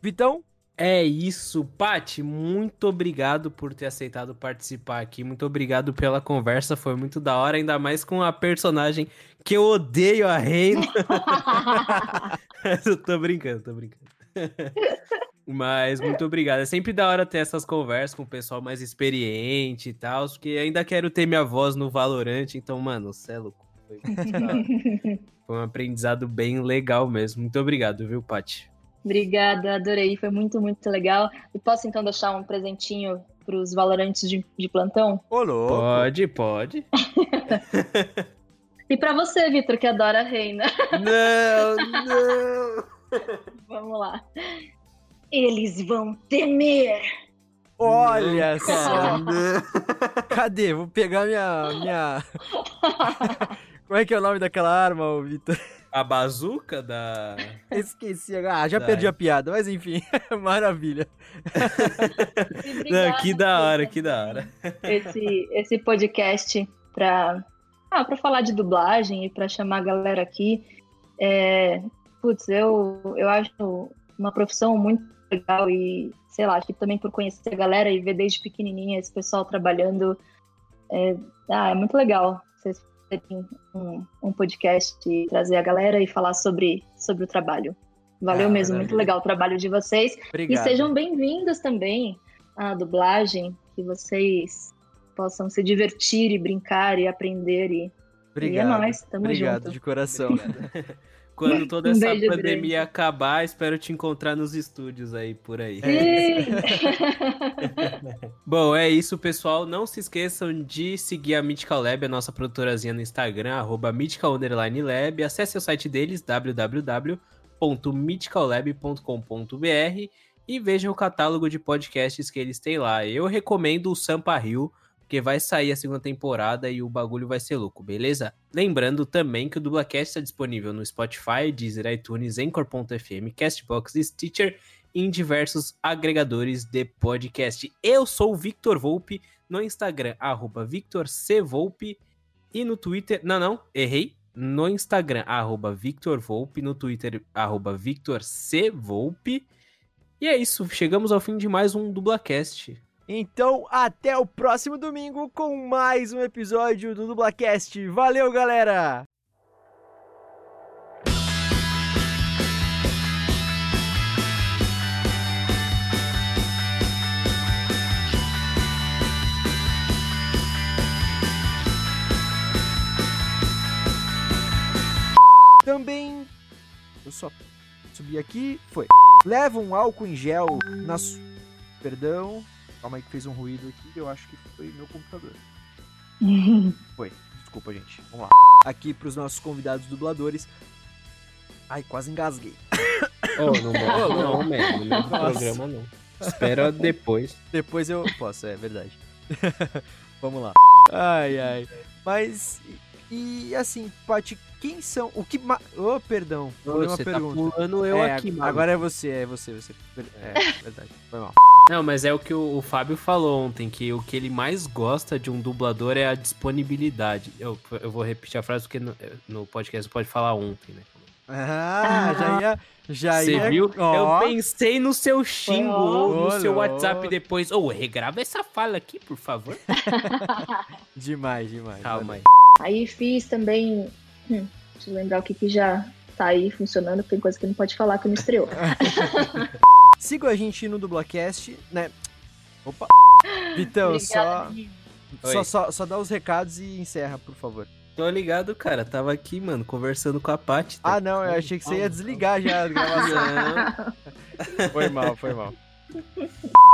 Vitão, é isso, Pati. Muito obrigado por ter aceitado participar aqui. Muito obrigado pela conversa. Foi muito da hora, ainda mais com a personagem que eu odeio a Reina. (laughs) (laughs) tô brincando, tô brincando. (laughs) Mas muito obrigado. É sempre da hora ter essas conversas com o pessoal mais experiente e tal, porque ainda quero ter minha voz no Valorante. Então, mano, cê é louco. Foi, (laughs) Foi um aprendizado bem legal mesmo. Muito obrigado, viu, Pati? Obrigada, adorei, foi muito, muito legal. E posso então deixar um presentinho para os valorantes de, de plantão? Olô! Pode, pode. E para você, Vitor, que adora a reina. Não, não! (laughs) Vamos lá. Eles vão temer. Olha só! (laughs) Cadê? Vou pegar minha. minha... (laughs) Como é que é o nome daquela arma, Vitor? A bazuca da. Esqueci. Ah, já da... perdi a piada, mas enfim, maravilha. Não, que da hora, que da hora. Esse, esse podcast pra, ah, pra falar de dublagem e pra chamar a galera aqui. É, putz, eu, eu acho uma profissão muito legal e, sei lá, acho que também por conhecer a galera e ver desde pequenininha esse pessoal trabalhando. É, ah, é muito legal. Vocês um, um podcast e trazer a galera e falar sobre, sobre o trabalho. Valeu ah, mesmo, muito legal o trabalho de vocês. Obrigado. E sejam bem-vindos também à dublagem, que vocês possam se divertir e brincar e aprender e, Obrigado. e é nóis, tamo Obrigado junto. de coração. (laughs) Quando (laughs) toda essa um pandemia grande. acabar, espero te encontrar nos estúdios aí por aí. (laughs) Bom, é isso, pessoal. Não se esqueçam de seguir a Mythical Lab, a nossa produtorazinha no Instagram, arroba Lab. Acesse o site deles, www.mythicallab.com.br e vejam o catálogo de podcasts que eles têm lá. Eu recomendo o Sampa Rio porque vai sair a segunda temporada e o bagulho vai ser louco, beleza? Lembrando também que o Dublacast está disponível no Spotify, Deezer, iTunes, Anchor.fm, Castbox e Stitcher em diversos agregadores de podcast. Eu sou o Victor Volpe no Instagram, arroba VictorCVolpe e no Twitter... Não, não, errei. No Instagram, arroba no Twitter, arroba VictorCVolpe. E é isso, chegamos ao fim de mais um Dublacast. Então, até o próximo domingo com mais um episódio do Dublacast. Valeu, galera! Também. Eu só subi aqui. Foi. Leva um álcool em gel na. Perdão. Calma aí que fez um ruído aqui, eu acho que foi meu computador. (laughs) foi. Desculpa, gente. Vamos lá. Aqui pros nossos convidados dubladores. Ai, quase engasguei. Oh, não morre não, man. No meu programa não. Espera depois. Depois eu posso, é verdade. (laughs) Vamos lá. Ai, ai. Mas E assim, Paty, quem são. O que. Ma... Oh, perdão. Uma Você tá pergunta. pulando eu É, aqui, mano. agora é você, é você, você. É, verdade. Foi mal. Não, mas é o que o, o Fábio falou ontem, que o que ele mais gosta de um dublador é a disponibilidade. Eu, eu vou repetir a frase porque no, no podcast pode falar ontem, né? Ah, já ia. Já Você ia. viu? Ó, Eu pensei no seu xingo ou no seu WhatsApp depois. Ô, regrava essa fala aqui, por favor. (laughs) Demais, demais. Calma aí. Aí fiz também. Hum, deixa eu lembrar o que, que já tá aí funcionando, porque tem coisa que não pode falar que não estreou. (laughs) Siga a gente no Dublacast, né? Opa! (gasps) Vitão, só, Obrigada, só, Oi. só, só dá os recados e encerra, por favor. Tô ligado, cara. Tava aqui, mano, conversando com a Paty. Ah, não, eu achei que você ia desligar já a gravação. (laughs) Foi mal, foi mal. (laughs)